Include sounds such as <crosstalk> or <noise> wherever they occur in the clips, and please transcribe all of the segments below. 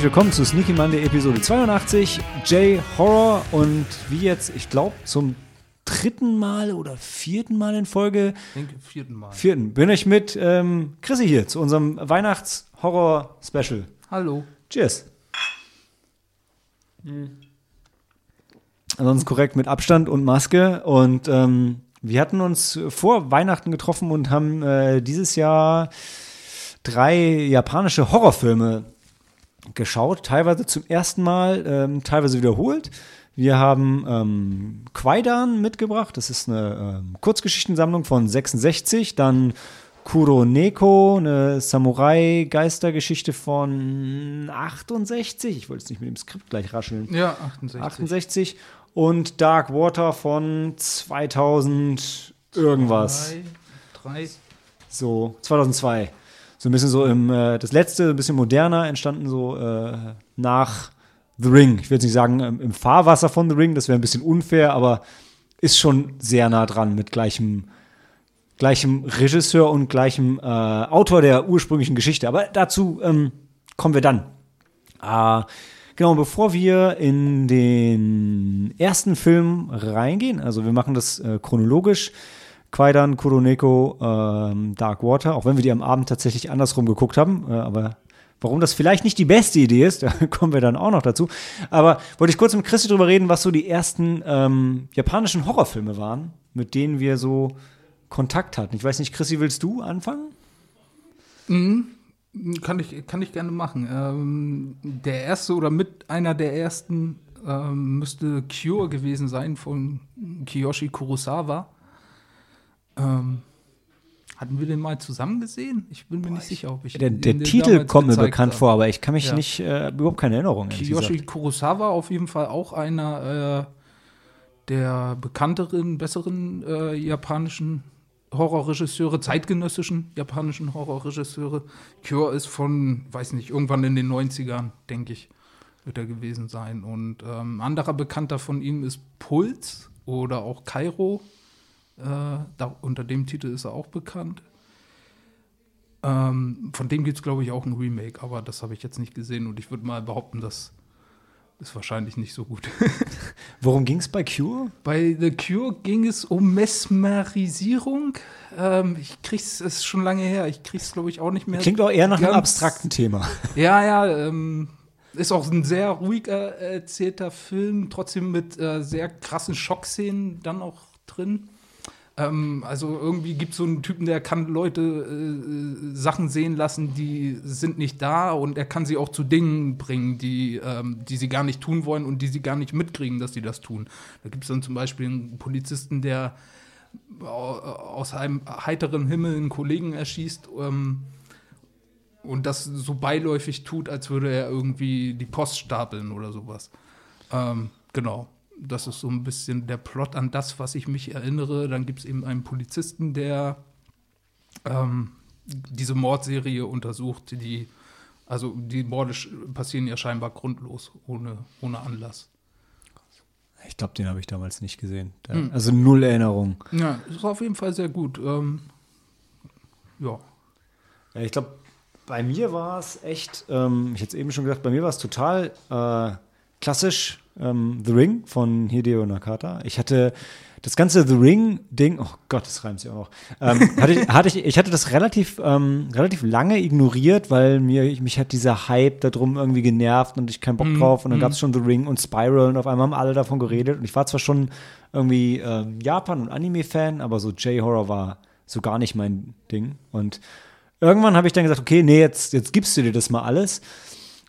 Herzlich willkommen zu Sneaky Monday Episode 82, J Horror und wie jetzt, ich glaube, zum dritten Mal oder vierten Mal in Folge. Ich denke, vierten Mal. Vierten. Bin ich mit ähm, Chrissy hier zu unserem Weihnachts-Horror-Special. Hallo. Cheers. Ansonsten korrekt mit Abstand und Maske. Und ähm, wir hatten uns vor Weihnachten getroffen und haben äh, dieses Jahr drei japanische Horrorfilme geschaut, teilweise zum ersten Mal, ähm, teilweise wiederholt. Wir haben ähm, Kwaidan mitgebracht, das ist eine ähm, Kurzgeschichtensammlung von 66, dann Kuroneko, eine Samurai-Geistergeschichte von 68. Ich wollte es nicht mit dem Skript gleich rascheln. Ja, 68. 68. Und Dark Water von 2000 irgendwas. Drei, drei. So, 2002. So ein bisschen so im, äh, das letzte, ein bisschen moderner, entstanden so äh, nach The Ring. Ich jetzt nicht sagen ähm, im Fahrwasser von The Ring, das wäre ein bisschen unfair, aber ist schon sehr nah dran mit gleichem, gleichem Regisseur und gleichem äh, Autor der ursprünglichen Geschichte. Aber dazu ähm, kommen wir dann. Äh, genau, bevor wir in den ersten Film reingehen, also wir machen das äh, chronologisch, Kwaidan, Kuroneko, ähm, Dark Water, auch wenn wir die am Abend tatsächlich andersrum geguckt haben, äh, aber warum das vielleicht nicht die beste Idee ist, <laughs> da kommen wir dann auch noch dazu. Aber wollte ich kurz mit Christi drüber reden, was so die ersten ähm, japanischen Horrorfilme waren, mit denen wir so Kontakt hatten. Ich weiß nicht, Chrissy, willst du anfangen? Kann ich, kann ich gerne machen. Ähm, der erste oder mit einer der ersten ähm, müsste Cure gewesen sein von Kiyoshi Kurosawa. Ähm, hatten wir den mal zusammen gesehen? Ich bin mir nicht sicher, ob ich Der, den- der Titel kommt mir bekannt habe. vor, aber ich kann mich Ja. nicht, äh, überhaupt keine Erinnerung. Kiyoshi. Kurosawa auf jeden Fall auch einer äh, der bekannteren, besseren äh, japanischen Horrorregisseure, zeitgenössischen japanischen Horrorregisseure. Cure ist von, weiß nicht, irgendwann in den 90ern, denke ich, wird er gewesen sein. Und ähm, anderer Bekannter von ihm ist Puls oder auch Kairo. Äh, da, unter dem Titel ist er auch bekannt. Ähm, von dem gibt es, glaube ich, auch ein Remake, aber das habe ich jetzt nicht gesehen und ich würde mal behaupten, das ist wahrscheinlich nicht so gut. <laughs> Worum ging es bei Cure? Bei The Cure ging es um Mesmerisierung. Ähm, ich krieg's, es ist schon lange her, ich krieg's, glaube ich, auch nicht mehr. Klingt auch eher nach einem ganz- abstrakten Thema. <laughs> Ja, ja, ähm, ist auch ein sehr ruhiger äh, erzählter Film, trotzdem mit äh, sehr krassen Schockszenen dann auch drin. Ähm, also irgendwie gibt es so einen Typen, der kann Leute äh, Sachen sehen lassen, die sind nicht da und er kann sie auch zu Dingen bringen, die, ähm, die sie gar nicht tun wollen und die sie gar nicht mitkriegen, dass sie das tun. Da gibt es dann zum Beispiel einen Polizisten, der au- aus einem heiteren Himmel einen Kollegen erschießt. Ähm, und das so beiläufig tut, als würde er irgendwie die Post stapeln oder sowas. Ähm, genau. Das ist so ein bisschen der Plot an das, was ich mich erinnere. Dann gibt es eben einen Polizisten, der ähm, diese Mordserie untersucht, die, also die Morde passieren ja scheinbar grundlos, ohne, ohne Anlass. Ich glaube, den habe ich damals nicht gesehen. Da, Also null Erinnerung. Ja, ist auf jeden Fall sehr gut. Ähm, ja. Ja, ich glaube, bei mir war es echt, ähm, ich hätte es eben schon gesagt, bei mir war es total äh, klassisch ähm, The Ring von Hideo Nakata. Ich hatte das ganze The Ring-Ding, oh Gott, das reimt sich auch noch. Ähm, <laughs> hatte ich, hatte ich, ich hatte das relativ, ähm, relativ lange ignoriert, weil mir mich hat dieser Hype darum irgendwie genervt und ich keinen Bock drauf. Und dann gab es schon The Ring und Spiral und auf einmal haben alle davon geredet. Und ich war zwar schon irgendwie ähm, Japan- und Anime-Fan, aber so J-Horror war so gar nicht mein Ding. Und irgendwann habe ich dann gesagt, okay, nee, jetzt, jetzt gibst du dir das mal alles.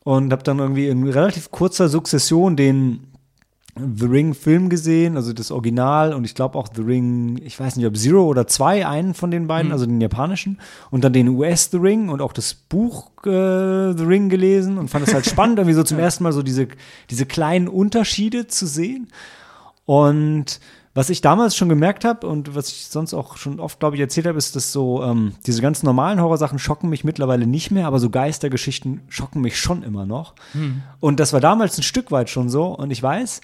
Und habe dann irgendwie in relativ kurzer Sukzession den The Ring-Film gesehen, also das Original und ich glaube auch The Ring, ich weiß nicht, ob Zero oder zwei, einen von den beiden, also den japanischen, und dann den US The Ring und auch das Buch äh, The Ring gelesen und fand es halt <laughs> spannend, irgendwie so zum ersten Mal so diese, diese kleinen Unterschiede zu sehen. Und was ich damals schon gemerkt habe und was ich sonst auch schon oft, glaube ich, erzählt habe, ist, dass so ähm, diese ganz normalen Horrorsachen schocken mich mittlerweile nicht mehr, aber so Geistergeschichten schocken mich schon immer noch. Und das war damals ein Stück weit schon so. Und ich weiß,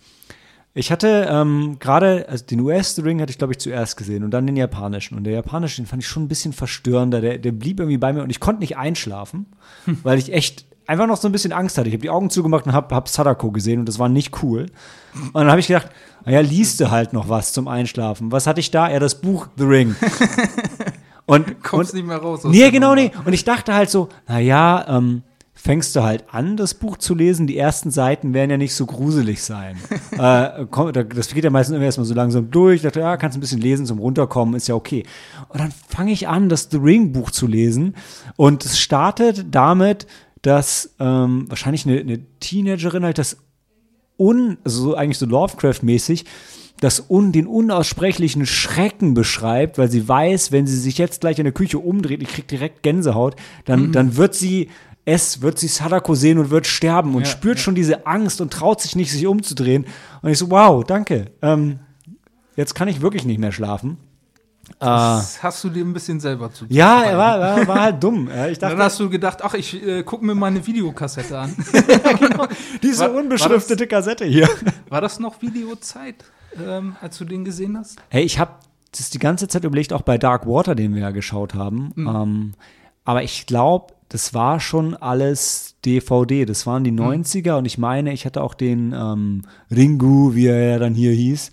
ich hatte ähm, gerade, also den US The Ring hatte ich, glaube ich, zuerst gesehen und dann den japanischen. Und der japanische, den fand ich schon ein bisschen verstörender. Der, der blieb irgendwie bei mir und ich konnte nicht einschlafen, <laughs> weil ich echt einfach noch so ein bisschen Angst hatte. Ich habe die Augen zugemacht und habe hab Sadako gesehen und das war nicht cool. Und dann habe ich gedacht, naja, liest du halt noch was zum Einschlafen. Was hatte ich da? Ja, das Buch The Ring. <laughs> Und, Kommst und, nicht mehr raus. aus Nee, genau nee. Und ich dachte halt so, naja, ähm, fängst du halt an, das Buch zu lesen. Die ersten Seiten werden ja nicht so gruselig sein. <laughs> äh, komm, da- das geht ja meistens immer erstmal so langsam durch. Ich dachte, ja, kannst ein bisschen lesen zum Runterkommen, ist ja okay. Und dann fange ich an, das The Ring Buch zu lesen. Und es startet damit, dass ähm, wahrscheinlich eine, eine Teenagerin halt das un, also so eigentlich so Lovecraft-mäßig, das un, den unaussprechlichen Schrecken beschreibt, weil sie weiß, wenn sie sich jetzt gleich in der Küche umdreht, ich krieg direkt Gänsehaut, dann, dann wird sie es, wird sie Sadako sehen und wird sterben und Ja, spürt schon diese Angst und traut sich nicht, sich umzudrehen. Und ich so, wow, danke. Ähm, jetzt kann ich wirklich nicht mehr schlafen. Das hast du dir ein bisschen selber zu. ja, er war, war, war halt dumm. Ich <laughs> Dann dachte, hast du gedacht, ach, ich äh, gucke mir mal eine Videokassette an. <laughs> diese war- unbeschriftete Kassette hier. <laughs> War das noch Videozeit, ähm, als du den gesehen hast? Hey, ich habe das die ganze Zeit überlegt, auch bei Dark Water, den wir ja geschaut haben. Ähm, aber ich glaube, das war schon alles DVD. Das waren die 90er und ich meine, ich hatte auch den ähm, Ringu, wie er ja dann hier hieß,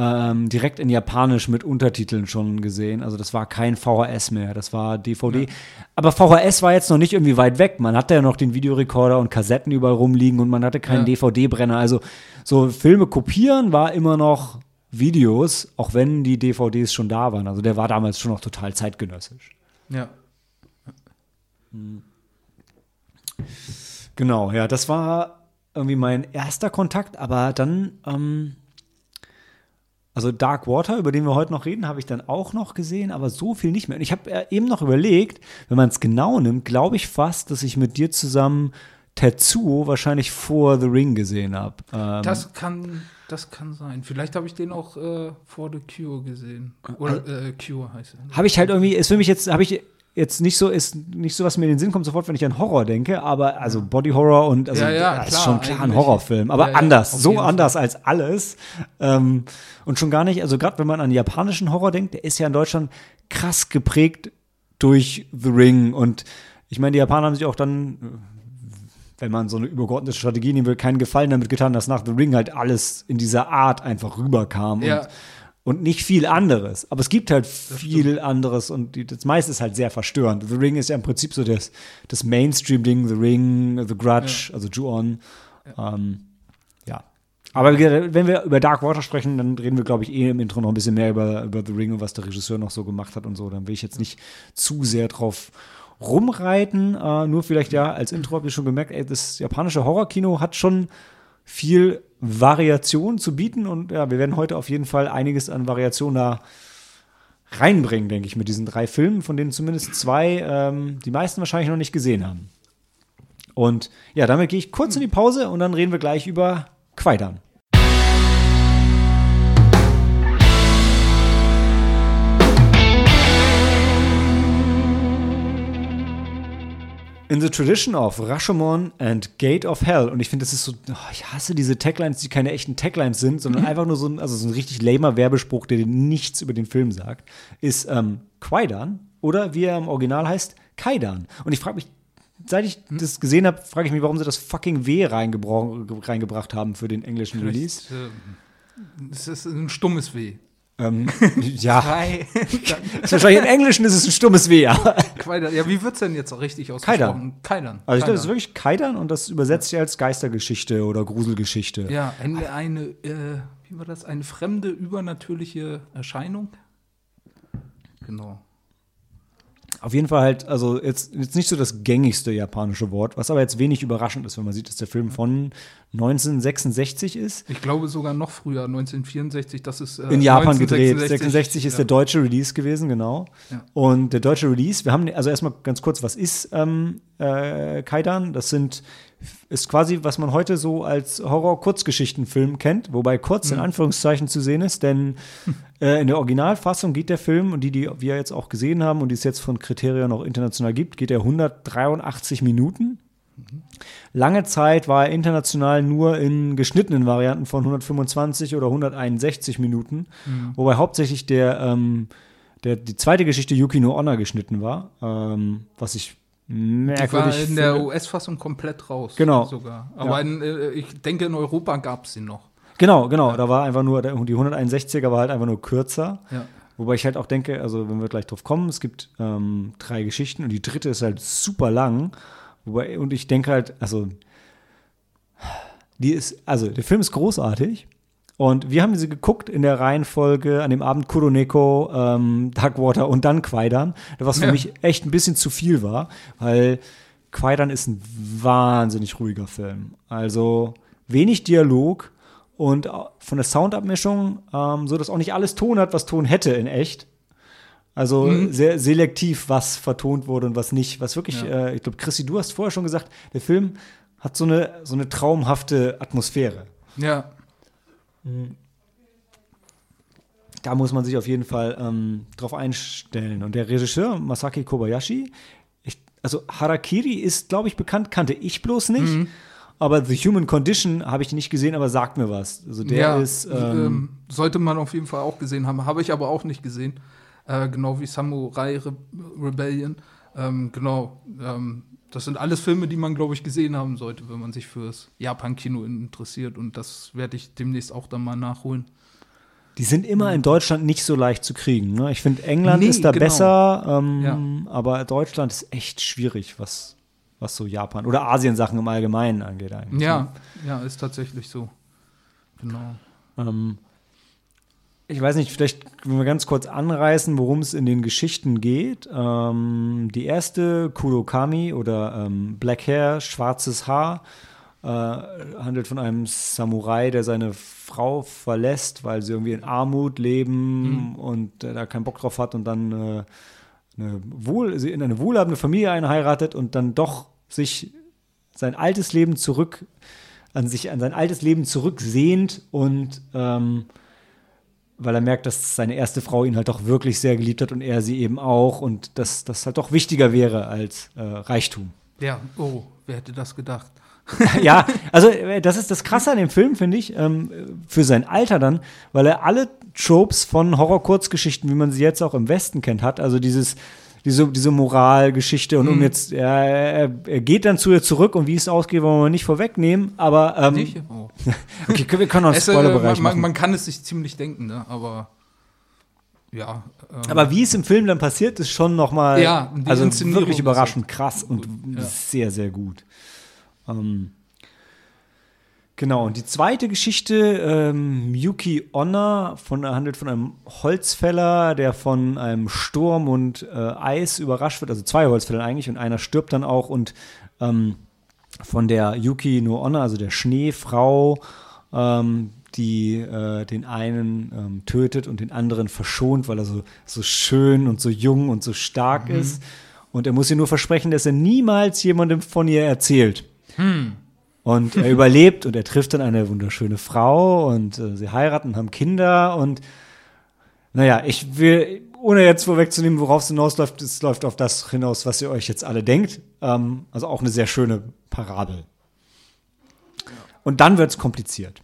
ähm, direkt in Japanisch mit Untertiteln schon gesehen. Also das war kein VHS mehr, das war DVD. Aber VHS war jetzt noch nicht irgendwie weit weg. Man hatte ja noch den Videorekorder und Kassetten überall rumliegen und man hatte keinen Ja. DVD-Brenner. Also so Filme kopieren war immer noch Videos, auch wenn die DVDs schon da waren. Also der war damals schon noch total zeitgenössisch. Ja. Genau, ja, das war irgendwie mein erster Kontakt, aber dann, ähm, also Dark Water, über den wir heute noch reden, habe ich dann auch noch gesehen, aber so viel nicht mehr. Und ich habe äh, eben noch überlegt, wenn man es genau nimmt, glaube ich fast, dass ich mit dir zusammen Tetsuo wahrscheinlich vor The Ring gesehen habe. Ähm, Das kann, das kann sein. Vielleicht habe ich den auch äh, vor The Cure gesehen. Oder äh, Cure heißt er. habe ich halt irgendwie, ist für mich jetzt, habe ich jetzt nicht so, ist nicht so, was mir in den Sinn kommt sofort, wenn ich an Horror denke, aber also Body Horror und also Ja, ja, das ist klar, schon klar ein. Horrorfilm, aber Ja, anders, so anders als alles. Ähm, und schon gar nicht, also gerade wenn man an japanischen Horror denkt, der ist ja in Deutschland krass geprägt durch The Ring und ich meine, die Japaner haben sich auch dann, wenn man so eine übergeordnete Strategie nehmen will, keinen Gefallen damit getan, dass nach The Ring halt alles in dieser Art einfach rüberkam. Ja. Und, und nicht viel anderes. Aber es gibt halt viel anderes und die, das meiste ist halt sehr verstörend. The Ring ist ja im Prinzip so das, das Mainstream-Ding, The Ring, The Grudge, also Ju-On. Ja. Ähm, ja. Aber wenn wir über Dark Water sprechen, dann reden wir, glaube ich, eh im Intro noch ein bisschen mehr über, über The Ring und was der Regisseur noch so gemacht hat und so. Dann will ich jetzt nicht zu sehr drauf rumreiten. Äh, nur vielleicht ja, als Intro habt ihr schon gemerkt, ey, das japanische Horrorkino hat schon viel Variation zu bieten und ja, wir werden heute auf jeden Fall einiges an Variation da reinbringen, denke ich, mit diesen drei Filmen, von denen zumindest zwei ähm, die meisten wahrscheinlich noch nicht gesehen haben. Und ja, damit gehe ich kurz in die Pause und dann reden wir gleich über Quaidan. In the tradition of Rashomon and Gate of Hell. Und ich finde, das ist so, oh, ich hasse diese Taglines, die keine echten Taglines sind, sondern einfach nur so ein, also so ein richtig lamer Werbespruch, der dir nichts über den Film sagt, ist ähm, Quaidan oder wie er im Original heißt, Kaidan. Und ich frage mich, seit ich das gesehen habe, frage ich mich, warum sie das fucking W reingebra- reingebracht haben für den englischen Release. Vielleicht, äh, Es ist ein stummes Weh. Ähm, <laughs> ja, Drei. <laughs> wahrscheinlich im Englischen ist es ein stummes W, ja. Quaidan. Ja, wie wird es denn jetzt auch richtig ausgesprochen? Kaidan. Also ich glaube, das ist Kaidan. wirklich Kaidan und das übersetzt sich als Geistergeschichte oder Gruselgeschichte. Ja, eine, eine äh, wie war das? Eine fremde, übernatürliche Erscheinung? Genau. Auf jeden Fall halt, also jetzt, jetzt nicht so das gängigste japanische Wort, was aber jetzt wenig überraschend ist, wenn man sieht, dass der Film von 1966 ist. Ich glaube sogar noch früher, 1964, das ist äh, In Japan gedreht. 1966, 66 ist ja. der deutsche Release gewesen, genau. Ja. Und der deutsche Release, wir haben, also erstmal ganz kurz, was ist ähm, äh, Kaidan? Das sind, ist quasi, was man heute so als Horror-Kurzgeschichtenfilm kennt, wobei kurz Mhm. in Anführungszeichen zu sehen ist, denn <laughs> äh, in der Originalfassung geht der Film, und die, die wir jetzt auch gesehen haben und die es jetzt von Criterion auch international gibt, geht er 183 Minuten. Lange Zeit war er international nur in geschnittenen Varianten von 125 oder 161 Minuten, wobei hauptsächlich der, ähm, der, die zweite Geschichte Yuki no Honor geschnitten war, ähm, was ich merkwürdig. Die war in der US-Fassung komplett raus. Genau. Sogar. Aber Ja. in, äh, ich denke, in Europa gab es sie noch. Genau, genau. Da war einfach nur, die 161er war halt einfach nur kürzer. Ja. Wobei ich halt auch denke, also wenn wir gleich drauf kommen, es gibt ähm, drei Geschichten und die dritte ist halt super lang. Wobei, und ich denke halt, also, die ist, also der Film ist großartig. Und wir haben sie geguckt in der Reihenfolge an dem Abend Kuroneko, ähm, Darkwater und dann Quaidan, was für Ja. mich echt ein bisschen zu viel war, weil Quaidan ist ein wahnsinnig ruhiger Film. Also wenig Dialog und au- von der Soundabmischung, ähm, so dass auch nicht alles Ton hat, was Ton hätte in echt. Also Mhm. sehr selektiv, was vertont wurde und was nicht. Was wirklich, Ja. äh, ich glaube, Chrissy, du hast vorher schon gesagt, der Film hat so eine, so eine traumhafte Atmosphäre. Ja. Da muss man sich auf jeden Fall ähm, drauf einstellen. Und der Regisseur, Masaki Kobayashi, ich, also Harakiri ist, glaube ich, bekannt, kannte ich bloß nicht. Mhm. Aber The Human Condition habe ich nicht gesehen, aber sagt mir was. Also der ja, ist. Ähm, ähm, sollte man auf jeden Fall auch gesehen haben. Habe ich aber auch nicht gesehen. Äh, genau wie Samurai Re Rebellion. Ähm, genau. Ähm, das sind alles Filme, die man, glaube ich, gesehen haben sollte, wenn man sich fürs Japan-Kino interessiert. Und das werde ich demnächst auch dann mal nachholen. die sind immer in Deutschland nicht so leicht zu kriegen. Ne? Ich finde, England Nee, ist da genau. besser, ähm, Ja. aber Deutschland ist echt schwierig, was, was so Japan oder Asien-Sachen im Allgemeinen angeht. Eigentlich, Ja, ja, ist tatsächlich so. Genau. Ähm, ich weiß nicht, vielleicht können wir ganz kurz anreißen, worum es in den Geschichten geht. Ähm, die erste, Kurokami oder ähm, Black Hair, schwarzes Haar, äh, handelt von einem Samurai, der seine Frau verlässt, weil sie irgendwie in Armut leben und äh, da keinen Bock drauf hat und dann äh, eine wohl, sie in eine wohlhabende Familie einheiratet und dann doch sich sein altes Leben zurück an sich an sein altes Leben zurücksehnt und ähm, weil er merkt, dass seine erste Frau ihn halt doch wirklich sehr geliebt hat und er sie eben auch und dass das halt doch wichtiger wäre als äh, Reichtum. Ja, oh, wer hätte das gedacht? <laughs> ja, also äh, das ist das Krasse an dem Film, finde ich, ähm, für sein Alter dann, weil er alle Tropes von Horror-Kurzgeschichten, wie man sie jetzt auch im Westen kennt, hat. Also dieses, diese, diese Moralgeschichte und um Mhm. jetzt, ja, er, er geht dann zu ihr zurück und wie es ausgeht, wollen wir nicht vorwegnehmen, aber ähm? Oh. <laughs> okay, wir können auch einen äh, Spoilerbereich man, man, machen. man kann es sich ziemlich denken, ne? aber ja. ähm, Aber wie es im Film dann passiert, ist schon noch mal Ja, also wirklich überraschend krass und ja. sehr, sehr gut. Ähm, genau, und die zweite Geschichte, ähm, Yuki Onna, von, handelt von einem Holzfäller, der von einem Sturm und äh, Eis überrascht wird, also zwei Holzfäller eigentlich, und einer stirbt dann auch und ähm, von der Yuki no Onna, also der Schneefrau, ähm, die äh, den einen ähm, tötet und den anderen verschont, weil er so, so schön und so jung und so stark ist. Und er muss ihr nur versprechen, dass er niemals jemandem von ihr erzählt. Und er überlebt und er trifft dann eine wunderschöne Frau und äh, sie heiraten, haben Kinder und naja, ich will, ohne jetzt vorwegzunehmen, worauf es hinausläuft, es läuft auf das hinaus, was ihr euch jetzt alle denkt. Ähm, also auch eine sehr schöne Parabel. Und dann wird es kompliziert.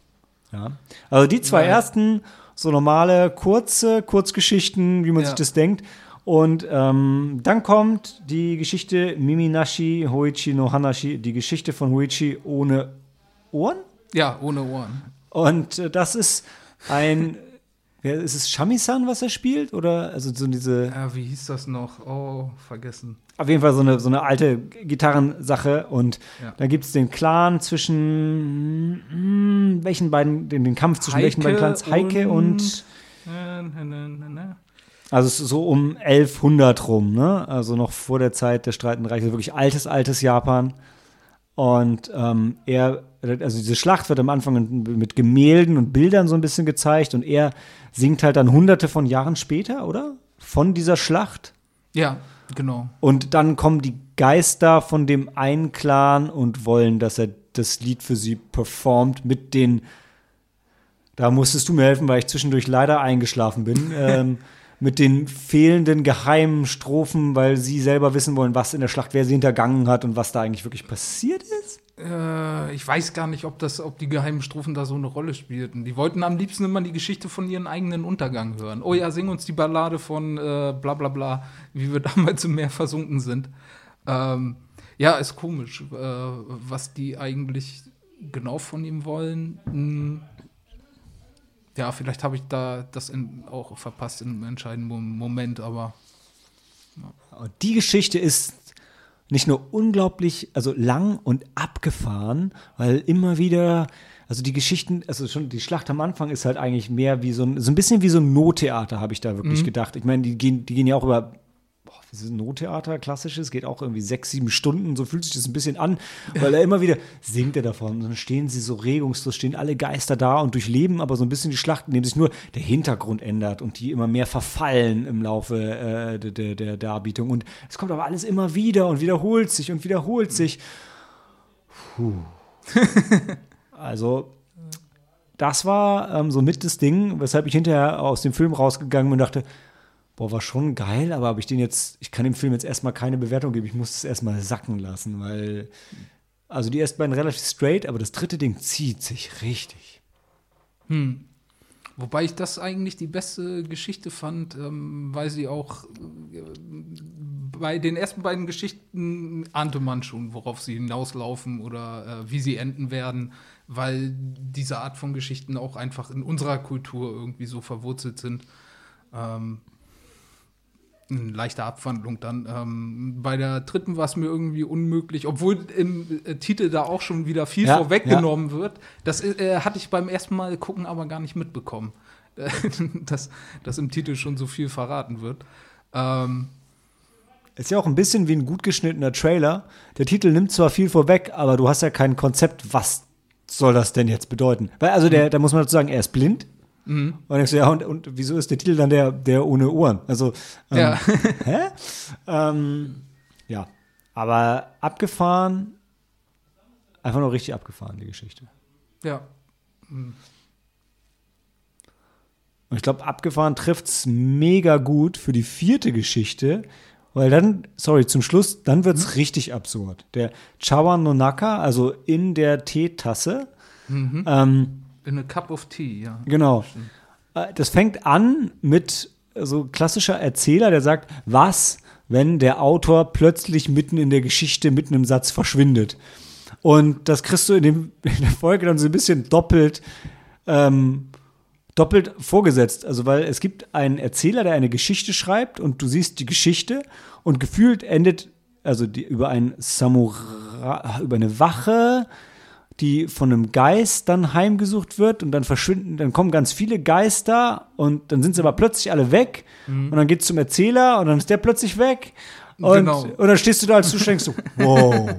Ja. Also die zwei Ja. ersten, so normale, kurze Kurzgeschichten, wie man Ja. sich das denkt. Und ähm, dann kommt die Geschichte Miminashi Hoichi no Hanashi, die Geschichte von Hoichi ohne Ohren. ja, ohne Ohren. Und äh, das ist ein, wer, ist es Shamisan, was er spielt? Oder also so diese, Ja, wie hieß das noch? Oh, vergessen. auf jeden Fall so eine, so eine alte Gitarrensache. Und Ja. da gibt es den Clan zwischen hm, welchen beiden, den, den Kampf zwischen welchen beiden Clans? Heike und, na, na, na, na. Also es ist so um 1100 rum, ne? Also noch vor der Zeit der Streitenden Reiche, also wirklich altes, altes Japan. Und ähm, er, also diese Schlacht wird am Anfang mit Gemälden und Bildern so ein bisschen gezeigt und er singt halt dann hunderte von Jahren später, oder? Von dieser Schlacht. Ja, genau. Und dann kommen die Geister von dem einen Clan und wollen, dass er das Lied für sie performt mit den. Da musstest du mir helfen, weil ich zwischendurch leider eingeschlafen bin. <laughs> ähm, mit den fehlenden geheimen Strophen, weil sie selber wissen wollen, was in der Schlacht, wer sie hintergangen hat und was da eigentlich wirklich passiert ist. Äh, ich weiß gar nicht, ob, das, ob die geheimen Strophen da so eine Rolle spielten. Die wollten am liebsten immer die Geschichte von ihren eigenen Untergang hören. Oh ja, sing uns die Ballade von äh, bla bla bla, wie wir <laughs> damals im Meer versunken sind. Ähm, ja, ist komisch, äh, was die eigentlich genau von ihm wollen. Hm. Ja, vielleicht habe ich da das in, auch verpasst im entscheidenden Moment, aber. Und die Geschichte ist nicht nur unglaublich, also lang und abgefahren, weil immer wieder, also die Geschichten, also schon die Schlacht am Anfang ist halt eigentlich mehr wie so ein, so ein bisschen wie so ein Nottheater, habe ich da wirklich mhm. gedacht. Ich meine, die gehen, die gehen ja auch über das ist ein Nottheater, klassisches, geht auch irgendwie sechs, sieben Stunden, so fühlt sich das ein bisschen an, weil er immer wieder singt er davon. Und dann stehen sie so regungslos, stehen alle Geister da und durchleben aber so ein bisschen die Schlacht, indem sich nur der Hintergrund ändert und die immer mehr verfallen im Laufe äh, der, der, der Darbietung. Und es kommt aber alles immer wieder und wiederholt sich und wiederholt sich. Puh. <laughs> also, das war ähm, so mit das Ding, weshalb ich hinterher aus dem Film rausgegangen bin und dachte, boah, war schon geil, aber habe ich den jetzt, ich kann dem Film jetzt erstmal keine Bewertung geben, ich muss es erstmal sacken lassen, weil, also die ersten beiden relativ straight, aber das dritte Ding zieht sich richtig. Hm. Wobei ich das eigentlich die beste Geschichte fand, ähm, weil sie auch äh, bei den ersten beiden Geschichten ahnte man schon, worauf sie hinauslaufen oder äh, wie sie enden werden, weil diese Art von Geschichten auch einfach in unserer Kultur irgendwie so verwurzelt sind. Ähm, eine leichte Abwandlung dann. Ähm, bei der dritten war es mir irgendwie unmöglich, obwohl im äh, Titel da auch schon wieder viel ja, vorweggenommen ja. wird. Das äh, hatte ich beim ersten Mal gucken aber gar nicht mitbekommen, <laughs> dass, dass im Titel schon so viel verraten wird. Ähm, ist ja auch ein bisschen wie ein gut geschnittener Trailer. Der Titel nimmt zwar viel vorweg, aber du hast ja kein Konzept, was soll das denn jetzt bedeuten? Weil, also, der, da muss man dazu sagen, er ist blind. Mhm. Und ich so, ja, und, und wieso ist der Titel dann der, der ohne Ohren? Also, ähm, ja. <laughs> hä? Ähm, ja, aber abgefahren, einfach nur richtig abgefahren, die Geschichte. Ja. Mhm. Und ich glaube, abgefahren trifft es mega gut für die vierte Geschichte, weil dann, sorry, zum Schluss, dann wird es mhm. richtig absurd. Der Chawan Nonaka, also in der Teetasse, mhm. ähm, in a cup of tea, ja. Genau. Äh, das fängt an mit so klassischer Erzähler, der sagt, was, wenn der Autor plötzlich mitten in der Geschichte, mitten im Satz verschwindet. Und das kriegst du in, dem, <laughs> in der Folge dann so ein bisschen doppelt, ähm, doppelt vorgesetzt. Also, weil es gibt einen Erzähler, der eine Geschichte schreibt und du siehst die Geschichte und gefühlt endet, also die, über ein Samurai, über eine Wache, die von einem Geist dann heimgesucht wird und dann verschwinden, dann kommen ganz viele Geister und dann sind sie aber plötzlich alle weg mhm. und dann geht es zum Erzähler und dann ist der plötzlich weg und, genau. und dann stehst du da als Zuschauer so, <laughs> wow,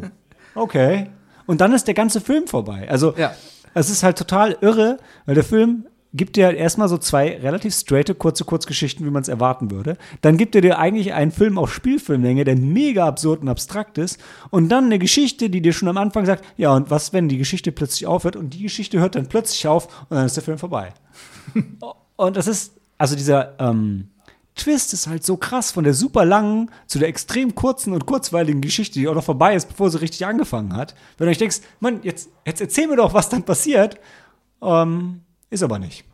okay. Und dann ist der ganze Film vorbei. Also ja. es ist halt total irre, weil der Film gibt dir halt erstmal so zwei relativ straighte, kurze Kurzgeschichten, wie man es erwarten würde. Dann gibt er dir eigentlich einen Film auf Spielfilmlänge, der mega absurd und abstrakt ist. Und dann eine Geschichte, die dir schon am Anfang sagt, ja, und was, wenn die Geschichte plötzlich aufhört? Und die Geschichte hört dann plötzlich auf und dann ist der Film vorbei. <laughs> und das ist, also dieser ähm, Twist ist halt so krass von der super langen zu der extrem kurzen und kurzweiligen Geschichte, die auch noch vorbei ist, bevor sie richtig angefangen hat. Wenn du euch denkst, Mann, jetzt, jetzt erzähl mir doch, was dann passiert. Ähm, ist aber nicht.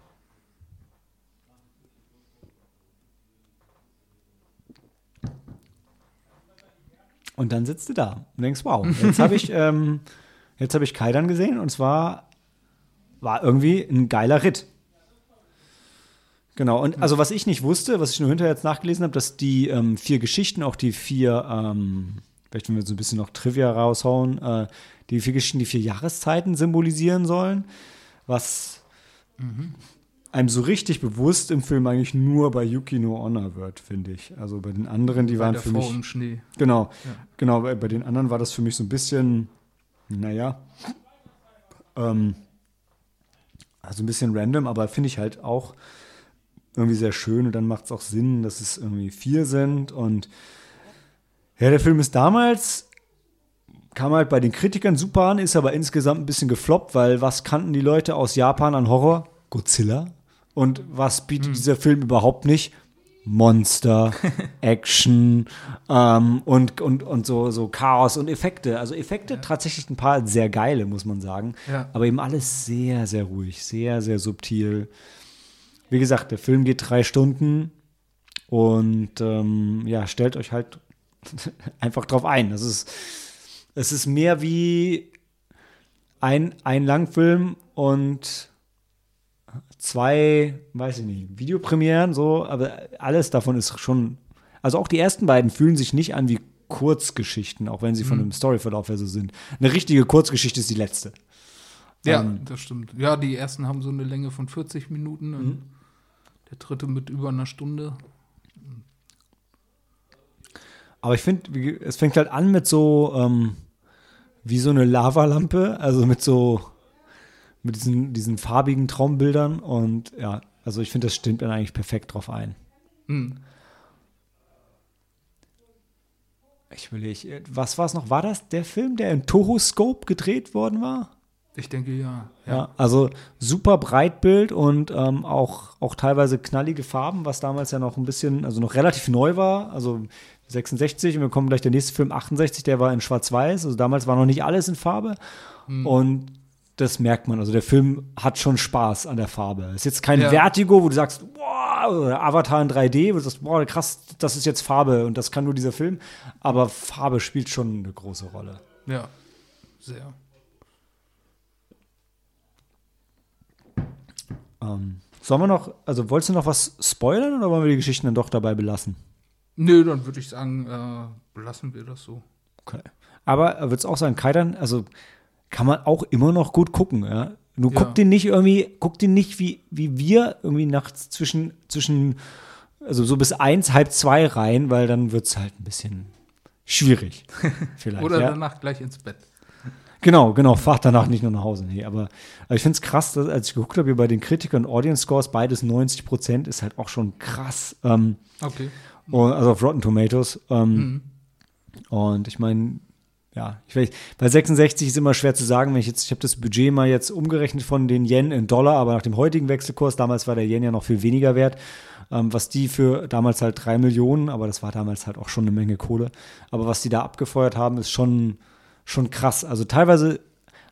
Und dann sitzt du da und denkst, wow, jetzt habe ich, <laughs> ähm, jetzt ich Kaidan gesehen und zwar war irgendwie ein geiler Ritt. Genau, und also was ich nicht wusste, was ich nur hinterher jetzt nachgelesen habe, dass die ähm, vier Geschichten, auch die vier, ähm, vielleicht wenn wir so ein bisschen noch Trivia raushauen, äh, die vier Geschichten die vier Jahreszeiten symbolisieren sollen, was Mhm. Einem so richtig bewusst im Film eigentlich nur bei Yuki no Honor wird, finde ich. Also bei den anderen, die bei waren für Frau mich. Im Schnee. Genau, ja. genau. Bei, bei den anderen war das für mich so ein bisschen, naja, ähm, also ein bisschen random, aber finde ich halt auch irgendwie sehr schön und dann macht es auch Sinn, dass es irgendwie vier sind und ja, der Film ist damals kam halt bei den Kritikern super an, ist aber insgesamt ein bisschen gefloppt, weil was kannten die Leute aus Japan an Horror? Godzilla. Und was bietet hm. dieser Film überhaupt nicht? Monster, <laughs> Action ähm, und, und, und so, so Chaos und Effekte. Also Effekte ja. tatsächlich ein paar sehr geile, muss man sagen. Ja. Aber eben alles sehr, sehr ruhig, sehr, sehr subtil. Wie gesagt, der Film geht drei Stunden und ähm, ja, stellt euch halt <laughs> einfach drauf ein. Das ist, es ist mehr wie ein, ein Langfilm und zwei, weiß ich nicht, Videopremieren, so, aber alles davon ist schon, also auch die ersten beiden fühlen sich nicht an wie Kurzgeschichten, auch wenn sie von dem Storyverlauf her so sind. Eine richtige Kurzgeschichte ist die letzte. Ja, Ähm, das stimmt. Ja, die ersten haben so eine Länge von 40 Minuten und Mhm. der dritte mit über einer Stunde. Aber ich finde, es fängt halt an mit so, ähm, wie so eine Lavalampe, also mit so, mit diesen, diesen farbigen Traumbildern und ja, also ich finde, das stimmt dann eigentlich perfekt drauf ein. Hm. Ich will nicht, was war es noch? War das der Film, der in Tohoscope gedreht worden war? Ich denke ja. Ja, also super Breitbild und ähm, auch, auch teilweise knallige Farben, was damals ja noch ein bisschen, also noch relativ neu war. Also 66 und wir kommen gleich der nächste Film 68, der war in Schwarz-Weiß. Also damals war noch nicht alles in Farbe. Und das merkt man. Also der Film hat schon Spaß an der Farbe. Ist jetzt kein Ja. Vertigo, wo du sagst, boah, oder Avatar in 3D, wo du sagst, boah, krass, das ist jetzt Farbe und das kann nur dieser Film. Aber Farbe spielt schon eine große Rolle. Ja, sehr. Ähm, sollen wir noch, also wolltest du noch was spoilern oder wollen wir die Geschichten dann doch dabei belassen? Nö, dann würde ich sagen, äh, belassen wir das so. Okay. Aber würde es auch sagen, Kaidan, also kann man auch immer noch gut gucken, ja. Du Ja. guck den nicht irgendwie, guck den nicht wie, wie wir irgendwie nachts zwischen, zwischen, also so bis eins, halb zwei rein, weil dann wird es halt ein bisschen schwierig. <laughs> Vielleicht. Oder ja. danach gleich ins Bett. Genau, genau, fahrt danach nicht nur nach Hause. Nee, aber, aber ich finde es krass, dass, als ich geguckt habe, hier bei den Kritikern Audience Scores, beides 90 Prozent, ist halt auch schon krass. Ähm, Okay. und, also auf Rotten Tomatoes. Ähm, Mhm. Und ich meine, ja, ich weiß, bei 66 ist immer schwer zu sagen, wenn ich jetzt, ich habe das Budget mal jetzt umgerechnet von den Yen in Dollar, aber nach dem heutigen Wechselkurs, damals war der Yen ja noch viel weniger wert, ähm, was die für damals halt drei Millionen, aber das war damals halt auch schon eine Menge Kohle, aber was die da abgefeuert haben, ist schon, schon krass. Also teilweise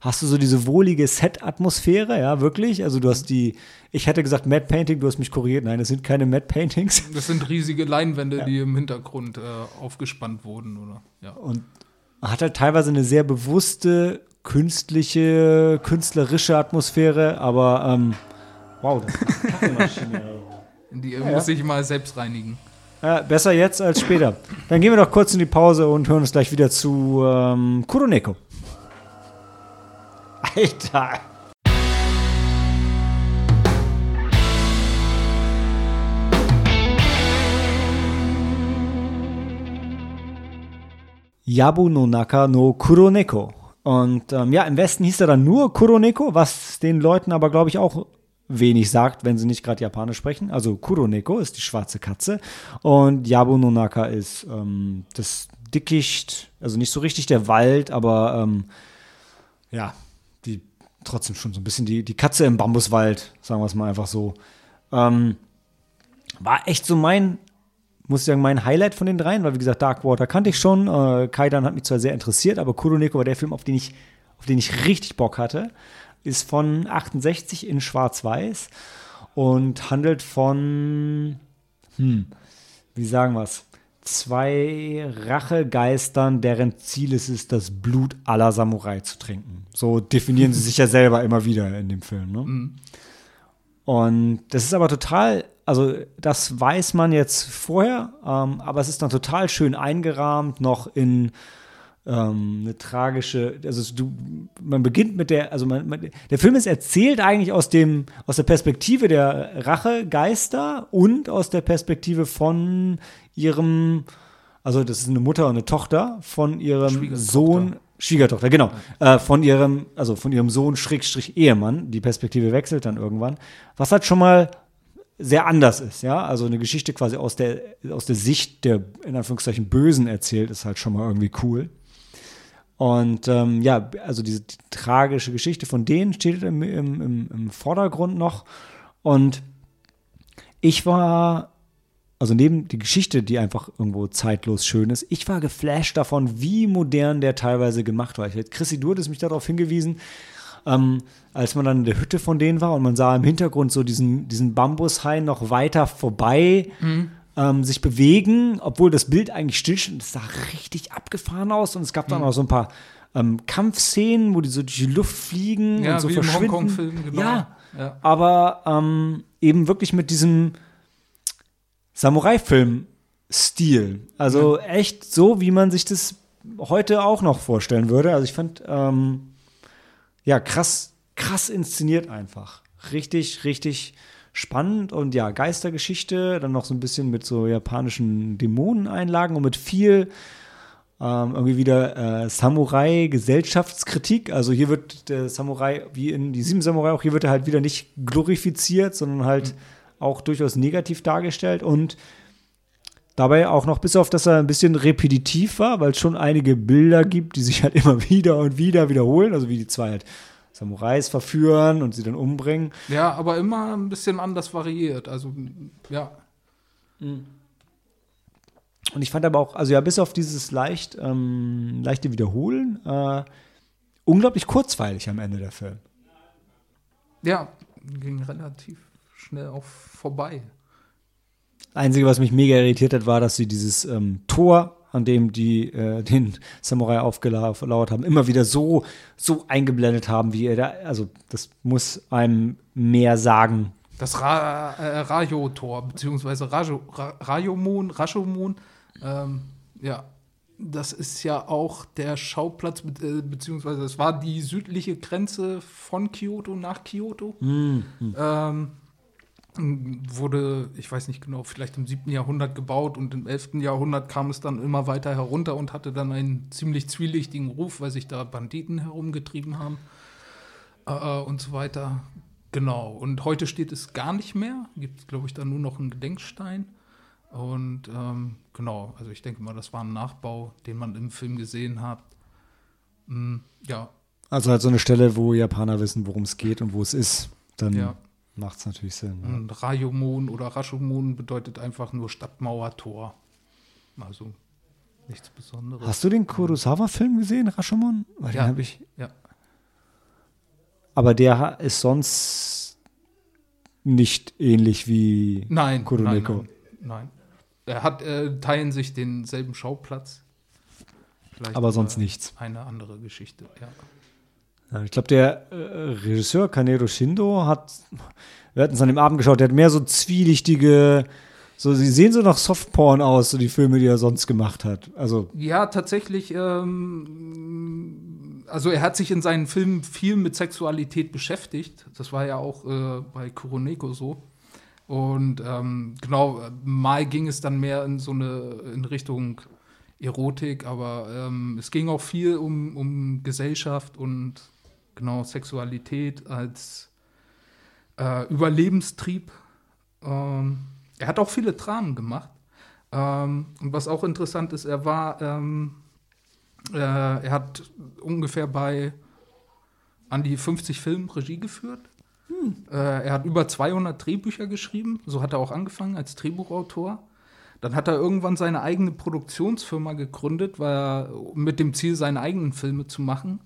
hast du so diese wohlige Set-Atmosphäre, ja, wirklich. Also du hast die, ich hätte gesagt Matte Painting, du hast mich korrigiert, nein, es sind keine Matte Paintings. Das sind riesige Leinwände, die im Hintergrund äh, aufgespannt wurden, oder? Ja. und hat halt teilweise eine sehr bewusste, künstliche, künstlerische Atmosphäre, aber ähm, wow, das ist eine Kaffeemaschine. <laughs> <laughs> Die ja. muss ich mal selbst reinigen. ja, besser jetzt als später. Dann gehen wir doch kurz in die Pause und hören uns gleich wieder zu ähm, Kuroneko. Alter! Yabu no Naka no Kuroneko. Und ähm, ja, im Westen hieß er dann nur Kuroneko, was den Leuten aber, glaube ich, auch wenig sagt, wenn sie nicht gerade Japanisch sprechen. Also Kuroneko ist die schwarze Katze und Yabu no Naka ist ähm, das Dickicht, also nicht so richtig der Wald, aber ähm, ja, die trotzdem schon so ein bisschen die, die Katze im Bambuswald, sagen wir es mal einfach so. Ähm, war echt so mein, muss ich sagen, mein Highlight von den dreien, weil wie gesagt, Darkwater kannte ich schon. Äh, Kaidan hat mich zwar sehr interessiert, aber Kuroneko war der Film, auf den ich, auf den ich richtig Bock hatte. Ist von 68 in Schwarz-Weiß und handelt von, hm, wie sagen wir es? Zwei Rachegeistern, deren Ziel es ist, das Blut aller Samurai zu trinken. So definieren sie sich ja selber immer wieder in dem Film. Ne? Und das ist aber total, also das weiß man jetzt vorher, ähm, aber es ist dann total schön eingerahmt, noch in ähm, eine tragische, also du, man beginnt mit der, also man, man, der Film ist erzählt eigentlich aus dem, aus der Perspektive der Rachegeister und aus der Perspektive von ihrem, also das ist eine Mutter und eine Tochter von ihrem. Sohn, Schwiegertochter, genau, äh, von ihrem, also von ihrem Sohn Schrägstrich Ehemann, die Perspektive wechselt dann irgendwann, was halt schon mal sehr anders ist, ja, also eine Geschichte quasi aus der, aus der Sicht der, in Anführungszeichen, Bösen erzählt, ist halt schon mal irgendwie cool. Und ähm, ja, also diese die tragische Geschichte von denen steht im, im, im, im Vordergrund noch. Und ich war, also neben die Geschichte, die einfach irgendwo zeitlos schön ist, ich war geflasht davon, wie modern der teilweise gemacht war. Ich hätte Chrissy Durdes mich darauf hingewiesen, ähm, als man dann in der Hütte von denen war und man sah im Hintergrund so diesen, diesen Bambushain noch weiter vorbei ähm, sich bewegen, obwohl das Bild eigentlich stillsteht. Das sah richtig abgefahren aus und es gab dann Mhm. auch so ein paar ähm, Kampfszenen, wo die so durch die Luft fliegen Ja, und so wie im verschwinden. Hongkong-Film, genau. Ja, Ja. aber ähm, eben wirklich mit diesem Samurai-Film-Stil. Also echt so, wie man sich das heute auch noch vorstellen würde. Also ich fand, ähm, ja, krass, krass inszeniert einfach. Richtig, richtig spannend und ja, Geistergeschichte, dann noch so ein bisschen mit so japanischen Dämoneneinlagen und mit viel ähm, irgendwie wieder äh, Samurai-Gesellschaftskritik. Also hier wird der Samurai, wie in die sieben Samurai auch, hier wird er halt wieder nicht glorifiziert, sondern halt auch durchaus negativ dargestellt und dabei auch noch bis auf, dass er ein bisschen repetitiv war, weil es schon einige Bilder gibt, die sich halt immer <laughs> wieder und wieder wiederholen, also wie die zwei halt Samurais verführen und sie dann umbringen. ja, aber immer ein bisschen anders variiert. Also, ja. Und ich fand aber auch, also ja, bis auf dieses leicht, ähm, leichte Wiederholen, äh, unglaublich kurzweilig am Ende der Film. Ja, ging relativ schnell auch vorbei. Einzige, was mich mega irritiert hat, war, dass sie dieses ähm, Tor, an dem die äh, <laughs> den Samurai aufgelauert haben, immer wieder so, so eingeblendet haben, wie er da, also das muss einem mehr sagen. Das Ra äh, Rayo-Tor, beziehungsweise Rajo, Ra Rayomon, Rashomon, ähm, ja, das ist ja auch der Schauplatz, äh, beziehungsweise es war die südliche Grenze von Kyoto nach Kyoto. Ähm, wurde, ich weiß nicht genau, vielleicht im 7. Jahrhundert gebaut und im 11. Jahrhundert kam es dann immer weiter herunter und hatte dann einen ziemlich zwielichtigen Ruf, weil sich da Banditen herumgetrieben haben äh, und so weiter. Genau. Und heute steht es gar nicht mehr. Gibt es, glaube ich, da nur noch einen Gedenkstein. Und ähm, genau, also ich denke mal, das war ein Nachbau, den man im Film gesehen hat. Mm, ja, Also halt so eine Stelle, wo Japaner wissen, worum es geht und wo es ist. Dann Ja. Macht es natürlich Sinn. Ja. und Rayomon oder Rashomon bedeutet einfach nur Stadtmauertor. Also nichts Besonderes. Hast du den Kurosawa-Film gesehen, Rashomon? Weil Ja. Den habe ich. Ja. Aber der ist sonst nicht ähnlich wie Nein, Kuroneko. nein, nein, nein. Er hat, äh, teilen sich denselben Schauplatz. Vielleicht aber sonst nichts. Eine andere Geschichte, ja. Ich glaube, der äh, Regisseur Kanero Shindo hat, wir hatten es an dem Abend geschaut, der hat mehr so zwielichtige, so, sie sehen so nach Softporn aus, so die Filme, die er sonst gemacht hat. Also, Ja, tatsächlich, ähm, also er hat sich in seinen Filmen viel mit Sexualität beschäftigt. Das war ja auch äh, bei Kuroneko so. Und ähm, genau, mal ging es dann mehr in so eine in Richtung Erotik, aber ähm, es ging auch viel um, um Gesellschaft und genau Sexualität als äh, Überlebenstrieb. Ähm, er hat auch viele Dramen gemacht. Ähm, und was auch interessant ist, er war, ähm, äh, er hat ungefähr bei an die 50 Filmen Regie geführt. Äh, er hat über 200 Drehbücher geschrieben, so hat er auch angefangen als Drehbuchautor. Dann hat er irgendwann seine eigene Produktionsfirma gegründet, weil er, mit dem Ziel, seine eigenen Filme zu machen.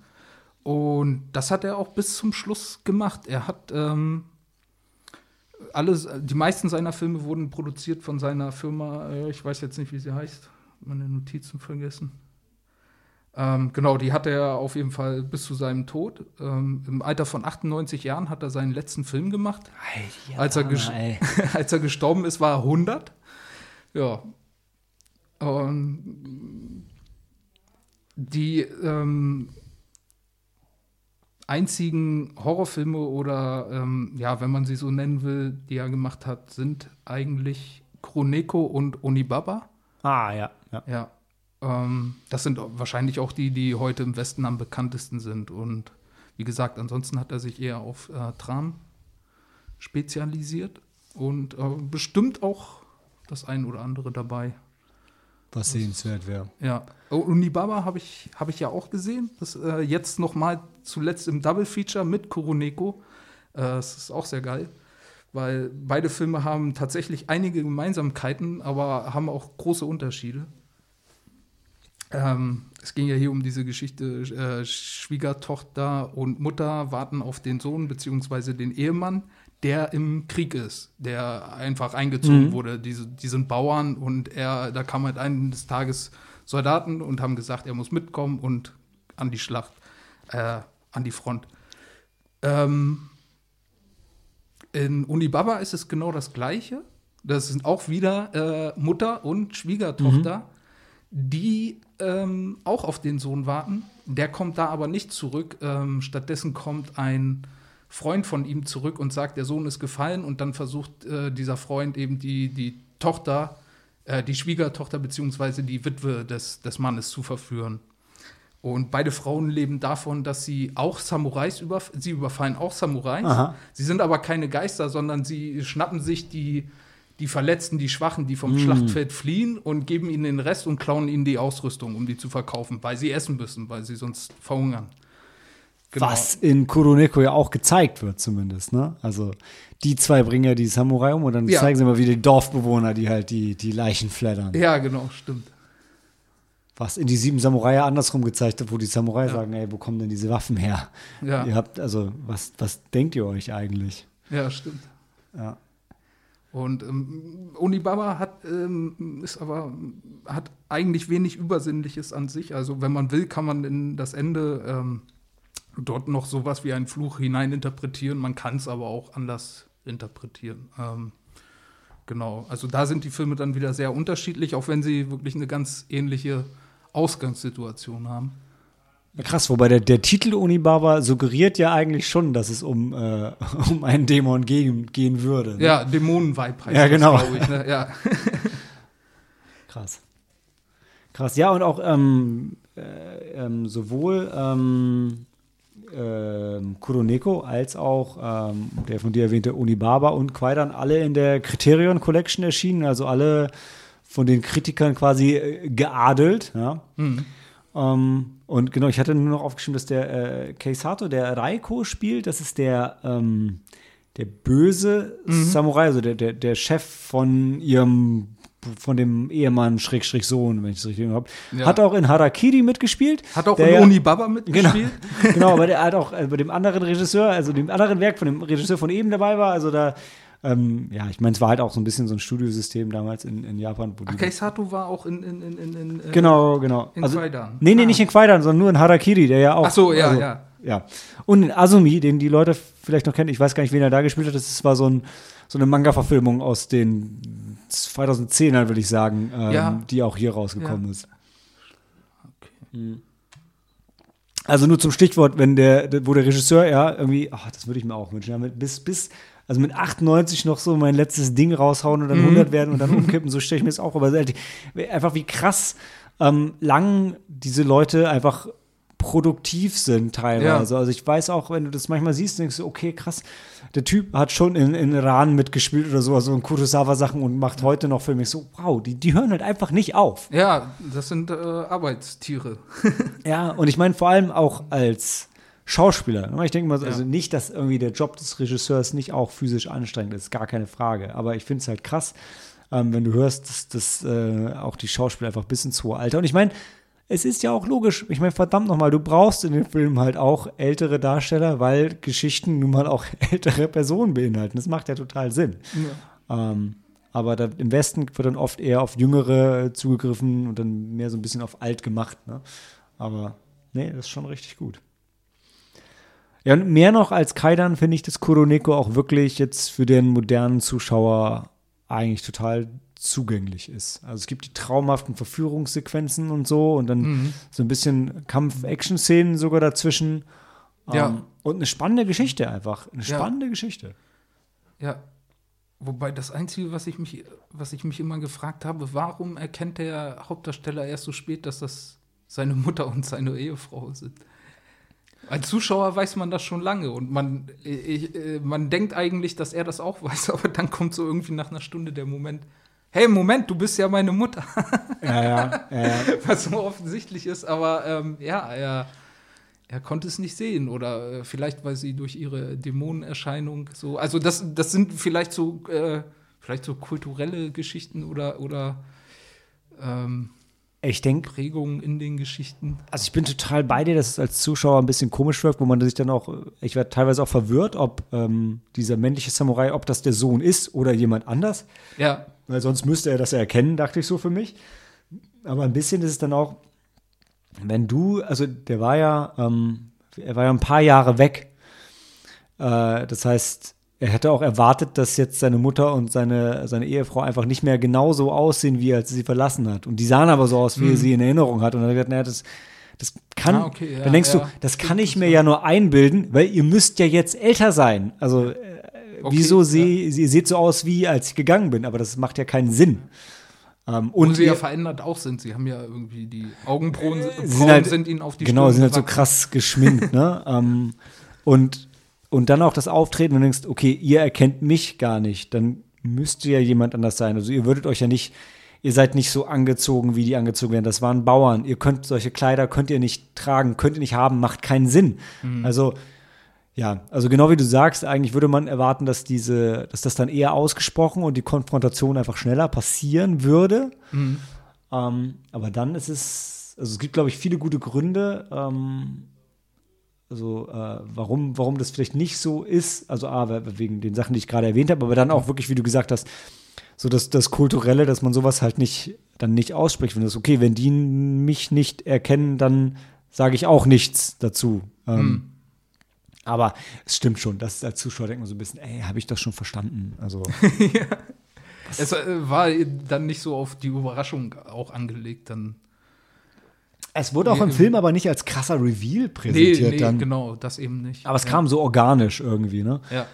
Und das hat er auch bis zum Schluss gemacht. Er hat ähm, alles, die meisten seiner Filme wurden produziert von seiner Firma, äh, ich weiß jetzt nicht, wie sie heißt, meine Notizen vergessen. Ähm, genau, die hat er auf jeden Fall bis zu seinem Tod. Ähm, Im Alter von 98 Jahren hat er seinen letzten Film gemacht. Als er, ges- <laughs> als er gestorben ist, war er 100. Ja. Und die ähm, einzigen Horrorfilme oder, ähm, ja, wenn man sie so nennen will, die er gemacht hat, sind eigentlich Kroneko und Onibaba. ah, ja. ja. Ja. Ähm, das sind wahrscheinlich auch die, die heute im Westen am bekanntesten sind. Und wie gesagt, ansonsten hat er sich eher auf äh, Dramen spezialisiert und äh, bestimmt auch das ein oder andere dabei. Was sehenswert wäre. Ja. Oh, Unibaba habe ich, hab ich ja auch gesehen. Das äh, jetzt noch mal zuletzt im Double Feature mit Kuroneko. Äh, das ist auch sehr geil, weil beide Filme haben tatsächlich einige Gemeinsamkeiten, aber haben auch große Unterschiede. Ähm, es ging ja hier um diese Geschichte, äh, Schwiegertochter und Mutter warten auf den Sohn beziehungsweise den Ehemann, der im Krieg ist, der einfach eingezogen Mhm. wurde. Diese, die sind Bauern und er, da kam halt eines Tages Soldaten und haben gesagt, er muss mitkommen und an die Schlacht, äh, an die Front. Ähm, in Unibaba ist es genau das Gleiche. Das sind auch wieder äh, Mutter und Schwiegertochter, die ähm, auch auf den Sohn warten. Der kommt da aber nicht zurück. Ähm, stattdessen kommt ein Freund von ihm zurück und sagt, der Sohn ist gefallen. Und dann versucht äh, dieser Freund eben die, die Tochter, äh, die Schwiegertochter beziehungsweise die Witwe des, des Mannes zu verführen. Und beide Frauen leben davon, dass sie auch Samurais überf sie überfallen auch Samurais. Aha. Sie sind aber keine Geister, sondern sie schnappen sich die, die Verletzten, die Schwachen, die vom Schlachtfeld fliehen und geben ihnen den Rest und klauen ihnen die Ausrüstung, um die zu verkaufen, weil sie essen müssen, weil sie sonst verhungern. Genau. Was in Kuroneko ja auch gezeigt wird, zumindest, ne? Also, die zwei bringen ja die Samurai um und dann Ja. zeigen sie mal wieder die Dorfbewohner, die halt die, die Leichen flattern. Ja, genau, stimmt. Was in die sieben Samurai ja andersrum gezeigt hat, wo die Samurai sagen, ey, wo kommen denn diese Waffen her? Ja, Ihr habt, also, was, was denkt ihr euch eigentlich? ja stimmt. Ja. Und ähm, Unibaba hat, ähm, ist aber, hat eigentlich wenig Übersinnliches an sich. Also, wenn man will, kann man in das Ende ähm, dort noch sowas wie einen Fluch hineininterpretieren. Man kann es aber auch anders interpretieren. Ähm, genau. Also, da sind die Filme dann wieder sehr unterschiedlich, auch wenn sie wirklich eine ganz ähnliche Ausgangssituation haben. Krass, wobei der, der Titel Unibaba suggeriert ja eigentlich schon, dass es um, äh, <laughs> um einen Dämon gehen, gehen würde. ne? Ja, Dämonenweib heißt Ja, genau. glaube ich. Ne? Ja. <laughs> Krass. Krass, ja, und auch ähm, äh, ähm, sowohl ähm, ähm, Kuroneko als auch ähm, der von dir erwähnte Unibaba und Quaidan alle in der Criterion Collection erschienen, also alle von den Kritikern quasi äh, geadelt. Ja. Mhm. Ähm, und genau, ich hatte nur noch aufgeschrieben, dass der äh, Keisato, der Raiko spielt, das ist der, ähm, der böse Samurai, also der, der, der Chef von ihrem, von dem Ehemann, Schrägstrich Sohn, wenn ich es richtig habe. Ja. Hat auch in Harakiri mitgespielt. Hat auch in Unibaba <laughs> Genau, mitgespielt. genau, aber der hat auch äh, bei dem anderen Regisseur, also dem anderen Werk von dem Regisseur von eben dabei war, also da, ähm, ja, ich meine, es war halt auch so ein bisschen so ein Studiosystem damals in, in Japan. Die- Keisato war auch in, in, in, in, in äh, Genau, genau. in also, Kwaidan. Nee, nee, Ah. nicht in Kwaidan, sondern nur in Harakiri, der ja auch. Ach so, ja, also, ja. Ja. Und in Azumi, den die Leute vielleicht noch kennen, ich weiß gar nicht, wen er da gespielt hat, das war so, ein, so eine Manga-Verfilmung aus den 2010ern, will ich sagen, ähm, Ja. die auch hier rausgekommen Ja. ist. Mhm. Also nur zum Stichwort, wenn der, wo der Regisseur, ja, irgendwie, ach, das würde ich mir auch wünschen, ja, mit, bis, bis, also mit 98 noch so mein letztes Ding raushauen und dann Mhm. 100 werden und dann <laughs> umkippen, so stelle ich mir das auch, aber einfach wie krass ähm, lang diese Leute einfach produktiv sind teilweise. Also ich weiß auch, wenn du das manchmal siehst, denkst du, okay, krass, der Typ hat schon in, in Iran mitgespielt oder so, also in Kurosawa-Sachen und macht heute noch Filme. Ich so, wow, die, die hören halt einfach nicht auf. Ja, das sind äh, Arbeitstiere. <laughs> Ja, und ich meine vor allem auch als Schauspieler. Ich denke mal, so, Ja. also nicht, dass irgendwie der Job des Regisseurs nicht auch physisch anstrengend ist, gar keine Frage. Aber ich finde es halt krass, ähm, wenn du hörst, dass, dass äh, auch die Schauspieler einfach bis ins hohe Alter. Und ich meine, es ist ja auch logisch. Ich meine, verdammt nochmal, du brauchst in den Filmen halt auch ältere Darsteller, weil Geschichten nun mal auch <laughs> ältere Personen beinhalten. Das macht ja total Sinn. Ähm, aber da, im Westen wird dann oft eher auf Jüngere zugegriffen und dann mehr so ein bisschen auf alt gemacht. Ne? Aber nee, das ist schon richtig gut. Ja, und mehr noch als Kaidan finde ich, dass Kuroneko auch wirklich jetzt für den modernen Zuschauer eigentlich total zugänglich ist. Also es gibt die traumhaften Verführungssequenzen und so und dann Mhm. so ein bisschen Kampf-Action-Szenen sogar dazwischen. Ja. Ähm, und eine spannende Geschichte einfach. Eine Ja. spannende Geschichte. Ja. Wobei das Einzige, was ich, mich, was ich mich immer gefragt habe, warum erkennt der Hauptdarsteller erst so spät, dass das seine Mutter und seine Ehefrau sind? Als Zuschauer weiß man das schon lange und man, ich, äh, man denkt eigentlich, dass er das auch weiß, <laughs> aber dann kommt so irgendwie nach einer Stunde der Moment, hey, Moment, du bist ja meine Mutter. Ja, ja, ja, ja. <laughs> was so offensichtlich ist, aber ähm, ja, er, er konnte es nicht sehen oder äh, vielleicht, weil sie durch ihre Dämonenerscheinung so, also das, das sind vielleicht so, äh, vielleicht so kulturelle Geschichten oder, oder ähm, ich denke, Prägungen in den Geschichten. also ich bin total bei dir, dass es als Zuschauer ein bisschen komisch wirkt, wo man sich dann auch, ich werde teilweise auch verwirrt, ob ähm, dieser männliche Samurai, ob das der Sohn ist oder jemand anders. Ja, Weil sonst müsste er das ja erkennen, dachte ich so für mich. Aber ein bisschen ist es dann auch, wenn du, also der war ja, ähm, er war ja ein paar Jahre weg. Äh, das heißt, er hätte auch erwartet, dass jetzt seine Mutter und seine, seine Ehefrau einfach nicht mehr genauso aussehen, wie als sie sie verlassen hat. Und die sahen aber so aus, wie er sie in Erinnerung hat. Und dann hat er gesagt, naja, das, das kann, Ah, okay, ja, dann denkst ja. du, das kann ich mir ja nur einbilden, weil ihr müsst ja jetzt älter sein. Also, äh, Okay, wieso ja. sehe, ihr seht so aus, wie als ich gegangen bin, aber das macht ja keinen Sinn. Ähm, und und sie ja ihr- verändert auch sind. Sie haben ja irgendwie die Augenbrauen sie sind, halt- sind ihnen auf die genau, Stirn sind halt so krass geschminkt, ne? <laughs> ähm, und, und dann auch das Auftreten und du denkst, okay, ihr erkennt mich gar nicht, dann müsste ja jemand anders sein. Also ihr würdet euch ja nicht, ihr seid nicht so angezogen, wie die angezogen werden. Das waren Bauern. Ihr könnt solche Kleider könnt ihr nicht tragen, könnt ihr nicht haben, macht keinen Sinn. Also ja, also genau wie du sagst, eigentlich würde man erwarten, dass diese, dass das dann eher ausgesprochen und die Konfrontation einfach schneller passieren würde. Ähm, aber dann ist es, also es gibt, glaube ich, viele gute Gründe, ähm, also äh, warum, warum das vielleicht nicht so ist. Also A, we- wegen den Sachen, die ich gerade erwähnt habe, aber dann auch wirklich, wie du gesagt hast, so das, das Kulturelle, dass man sowas halt nicht, dann nicht ausspricht. Wenn das okay, wenn die mich nicht erkennen, dann sage ich auch nichts dazu. Ähm, Aber es stimmt schon, dass als Zuschauer denkt man so ein bisschen, ey, habe ich das schon verstanden? Also <laughs> Es äh, war dann nicht so auf die Überraschung auch angelegt. Dann. Es wurde auch im Nee, Film aber nicht als krasser Reveal Nee, präsentiert nee, dann. genau, das eben nicht. Aber es ja. kam so organisch irgendwie, ne? Ja.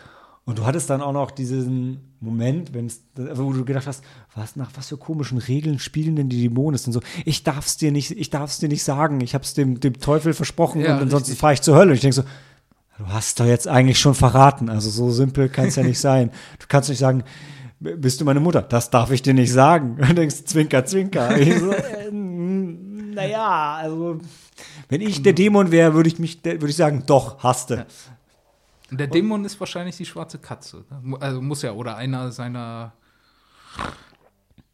Und du hattest dann auch noch diesen Moment, wenn's, wo du gedacht hast, was nach was für komischen Regeln spielen denn die Dämonen? Sind so, ich darf's dir nicht, ich darf's dir nicht sagen, ich hab's dem, dem Teufel versprochen Ja, und ansonsten fahre ich zur Hölle. Und ich denke so, du hast doch jetzt eigentlich schon verraten. Also so simpel kann es ja nicht sein. Du kannst nicht sagen, "B- bist du meine Mutter? Das darf ich dir nicht sagen. <laughs> Und du denkst, zwinker, zwinker. Ich so, <laughs> äh, naja, also wenn ich der Dämon wäre, würde ich mich, würde ich sagen, doch, hast du. Und der Dämon ist wahrscheinlich die schwarze Katze. ne? Also muss ja, oder einer seiner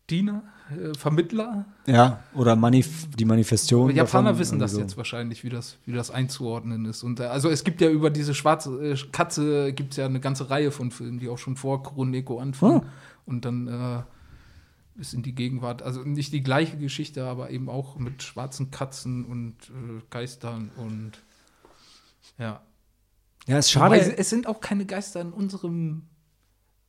Diener, äh, Vermittler. Ja, oder Manif die Manifestation. Japaner davon, wissen das also. jetzt wahrscheinlich, wie das, wie das einzuordnen ist. Und äh, also es gibt ja über diese schwarze äh, Katze gibt es ja eine ganze Reihe von Filmen, die auch schon vor Kuroneko anfangen. Oh. Und dann äh, bis in die Gegenwart. Also nicht die gleiche Geschichte, aber eben auch mit schwarzen Katzen und äh, Geistern und ja. Ja, ist Wobei, schade. es sind auch keine Geister in unserem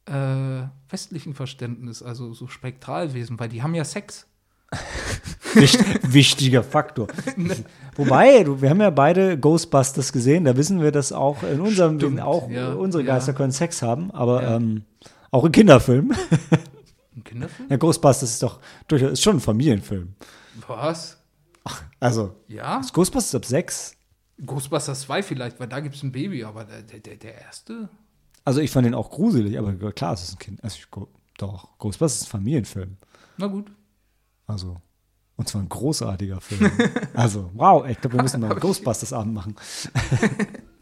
äh, westlichen Verständnis, also so Spektralwesen, weil die haben ja Sex. <laughs> Wicht, wichtiger Faktor. <laughs> Wobei, du, wir haben ja beide Ghostbusters gesehen, da wissen wir, dass auch in unserem, Stimmt, auch ja, unsere ja. Geister können Sex haben, aber Ja. ähm, auch in Kinderfilmen. <laughs> Ein Kinderfilm? Ja, Ghostbusters ist doch durchaus ist schon ein Familienfilm. Was? Also, Ja? ist Ghostbusters ab sechs? Ghostbusters 2 vielleicht, weil da gibt es ein Baby, aber der, der, der, erste? Also, ich fand den auch gruselig, aber klar, es ist ein Kind. Also, ich, doch, Ghostbusters ist ein Familienfilm. Na gut. Also, und zwar ein großartiger Film. <laughs> also, wow, ich glaube, wir müssen mal <laughs> einen Ghostbusters-Abend machen. <laughs>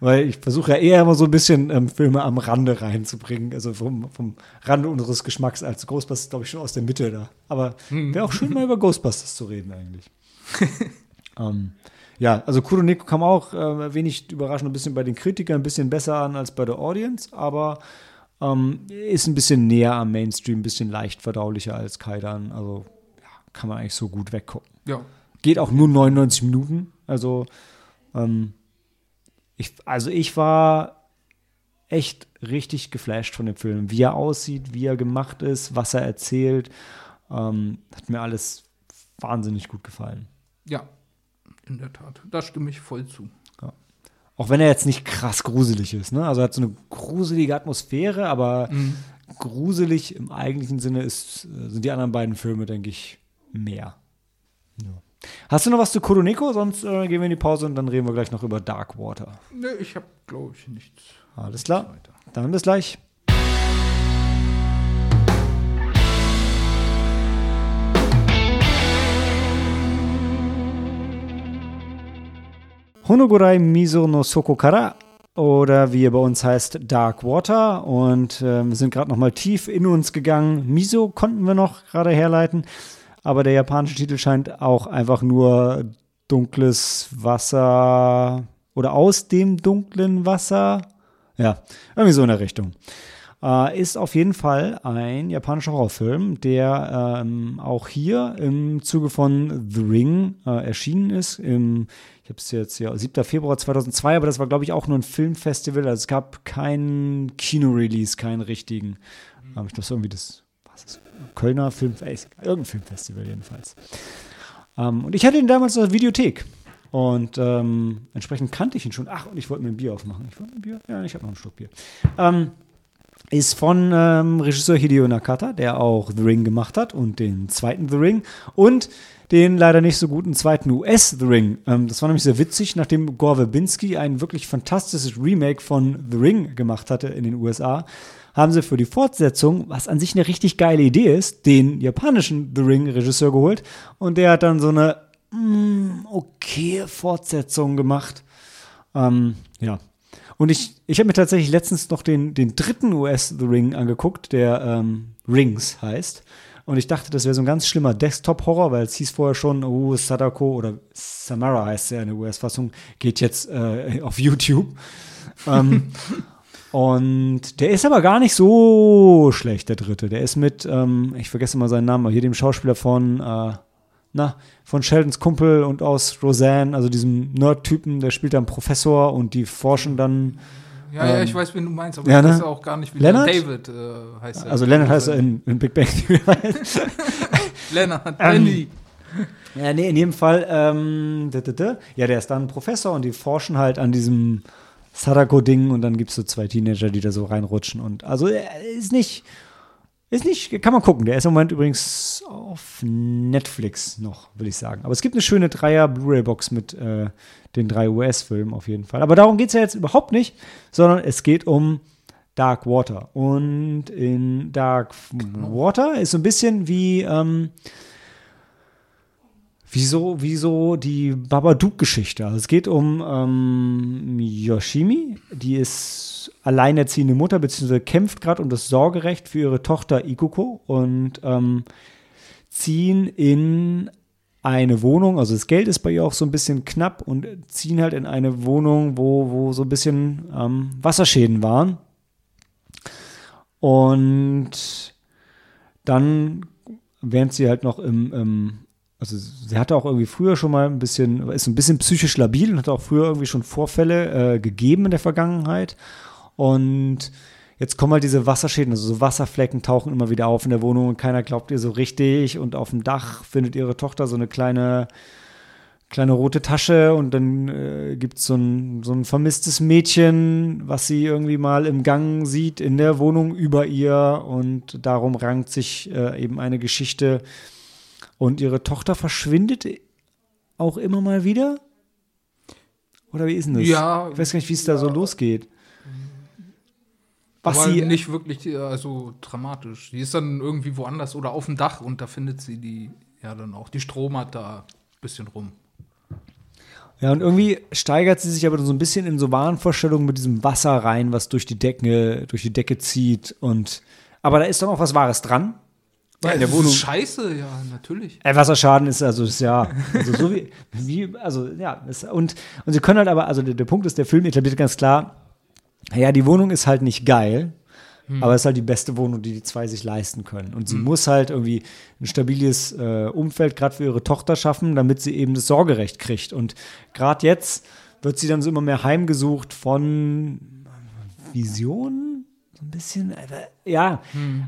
Weil ich versuche ja eher immer so ein bisschen ähm, Filme am Rande reinzubringen, also vom, vom Rande unseres Geschmacks als Ghostbusters, glaube ich, schon aus der Mitte da. Aber wäre auch schön, mal über Ghostbusters zu reden eigentlich. <laughs> ähm, ja, also Kuroneko kam auch äh, wenig überraschend ein bisschen bei den Kritikern ein bisschen besser an als bei der Audience, aber ähm, ist ein bisschen näher am Mainstream, ein bisschen leicht verdaulicher als Kaidan. Also ja, kann man eigentlich so gut weggucken. Ja. Geht auch nur 99 Minuten. Also, ähm, ich, also ich war echt richtig geflasht von dem Film. Wie er aussieht, wie er gemacht ist, was er erzählt. Ähm, hat mir alles wahnsinnig gut gefallen. Ja, in der Tat. Da stimme ich voll zu. Auch wenn er jetzt nicht krass gruselig ist. Ne? Also er hat so eine gruselige Atmosphäre, aber gruselig im eigentlichen Sinne ist, äh, sind die anderen beiden Filme, denke ich, mehr. Ja. Hast du noch was zu Kuroneko? Sonst äh, gehen wir in die Pause und dann reden wir gleich noch über Darkwater. Nee, ich habe, glaube ich, nichts. Alles klar. weiter. Dann bis gleich. Honogurai Miso no Soko Kara oder wie er bei uns heißt Dark Water und ähm, wir sind gerade noch mal tief in uns gegangen. Miso konnten wir noch gerade herleiten. Aber der japanische Titel scheint auch einfach nur dunkles Wasser oder aus dem dunklen Wasser. Ja, irgendwie so in der Richtung. Äh, ist auf jeden Fall ein japanischer Horrorfilm, der ähm, auch hier im Zuge von The Ring äh, erschienen ist. Im, ich habe es jetzt ja 7. Februar 2002, aber das war glaube ich auch nur ein Filmfestival. Also es gab keinen Kino-Release, keinen richtigen. Ähm, ich glaube, irgendwie das Kölner Film, äh, irgendein Filmfestival jedenfalls. Ähm, und ich hatte ihn damals in der Videothek. Und ähm, entsprechend kannte ich ihn schon. Ach, und ich wollte mir ein Bier aufmachen. Ich wollte ein Bier? Ja, ich habe noch einen Schluck Bier. Ähm, ist von ähm, Regisseur Hideo Nakata, der auch The Ring gemacht hat und den zweiten The Ring und den leider nicht so guten zweiten US The Ring. Ähm, das war nämlich sehr witzig, nachdem Gore Verbinski ein wirklich fantastisches Remake von The Ring gemacht hatte in den USA, haben sie für die Fortsetzung, was an sich eine richtig geile Idee ist, den japanischen The Ring Regisseur geholt und der hat dann so eine mm, okay Fortsetzung gemacht. Ähm, ja, und ich, ich habe mir tatsächlich letztens noch den, den dritten US The Ring angeguckt, der ähm, Rings heißt. Und ich dachte, das wäre so ein ganz schlimmer Desktop-Horror, weil es hieß vorher schon, oh, Sadako oder Samara heißt ja in der US-Fassung, geht jetzt äh, auf YouTube. ähm, <laughs> und der ist aber gar nicht so schlecht, der dritte. Der ist mit, ähm, ich vergesse mal seinen Namen, aber hier dem Schauspieler von äh, na, von Sheldons Kumpel und aus Roseanne, also diesem Nerd-Typen, der spielt dann Professor und die forschen dann. Ja, ähm, ja, ich weiß, wen du meinst, aber ja, ich ne? weiß auch gar nicht, wie Leonard? David äh, heißt er. Also Leonard heißt er in, in Big Bang Theory. <laughs> <laughs> Leonard, Ähm, Benny. ja, nee, in jedem Fall, ähm, ja, der ist dann Professor und die forschen halt an diesem Sadako-Ding und dann gibt es so zwei Teenager, die da so reinrutschen und also er ist nicht, ist nicht, kann man gucken. Der ist im Moment übrigens auf Netflix noch, will ich sagen. Aber es gibt eine schöne Dreier-Blu-ray-Box mit äh, den drei US-Filmen auf jeden Fall. Aber darum geht es ja jetzt überhaupt nicht, sondern es geht um Dark Water. Und in Dark Water ist so ein bisschen wie, ähm, wie so, wie so die Babadook-Geschichte. Also es geht um ähm, Yoshimi, die ist alleinerziehende Mutter, beziehungsweise kämpft gerade um das Sorgerecht für ihre Tochter Ikuko und ähm, ziehen in eine Wohnung, also das Geld ist bei ihr auch so ein bisschen knapp und ziehen halt in eine Wohnung, wo, wo so ein bisschen ähm, Wasserschäden waren. Und dann, während sie halt noch im, im also sie hatte auch irgendwie früher schon mal ein bisschen, ist ein bisschen psychisch labil und hat auch früher irgendwie schon Vorfälle äh, gegeben in der Vergangenheit. Und jetzt kommen halt diese Wasserschäden, also so Wasserflecken tauchen immer wieder auf in der Wohnung und keiner glaubt ihr so richtig. Und auf dem Dach findet ihre Tochter so eine kleine, kleine rote Tasche und dann äh, gibt es so ein, so ein vermisstes Mädchen, was sie irgendwie mal im Gang sieht in der Wohnung über ihr und darum rankt sich äh, eben eine Geschichte. Und ihre Tochter verschwindet auch immer mal wieder? Oder wie ist denn das? Ja. Ich weiß gar nicht, wie es da so losgeht. Was aber sie, nicht wirklich also dramatisch. Die ist dann irgendwie woanders oder auf dem Dach und da findet sie die ja dann auch. Die Strom hat da ein bisschen rum. Ja, und irgendwie steigert sie sich aber so ein bisschen in so Wahnvorstellungen mit diesem Wasser rein, was durch die Decke, durch die Decke zieht. Und aber da ist dann auch was Wahres dran. Weil in der das Wohnung. ist scheiße, ja, natürlich. Äh, Wasserschaden ist also ist ja also so wie, wie also ja ist, und und sie können halt aber also der, der Punkt ist der Film etabliert ganz klar ja die Wohnung ist halt nicht geil aber es ist halt die beste Wohnung die die zwei sich leisten können. Und sie muss halt irgendwie ein stabiles äh, Umfeld gerade für ihre Tochter schaffen damit sie eben das Sorgerecht kriegt. Und gerade jetzt wird sie dann so immer mehr heimgesucht von Visionen ein bisschen aber, ja.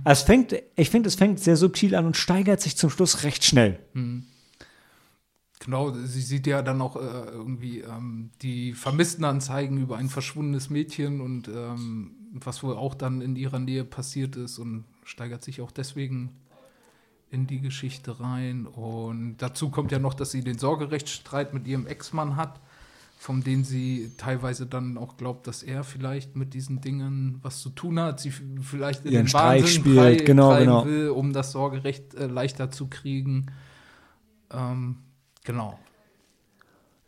Es fängt ich finde es fängt sehr subtil an und steigert sich zum Schluss recht schnell. Genau, sie sieht ja dann auch äh, irgendwie ähm, die Vermisstenanzeigen über ein verschwundenes Mädchen und ähm, was wohl auch dann in ihrer Nähe passiert ist und steigert sich auch deswegen in die Geschichte rein. Und dazu kommt ja noch, dass sie den Sorgerechtsstreit mit ihrem Ex-Mann hat, von dem sie teilweise dann auch glaubt, dass er vielleicht mit diesen Dingen was zu tun hat. Sie vielleicht in Ihren den Streich Wahnsinn spielt, frei- genau, genau. will, um das Sorgerecht äh, leichter zu kriegen. Ähm, genau.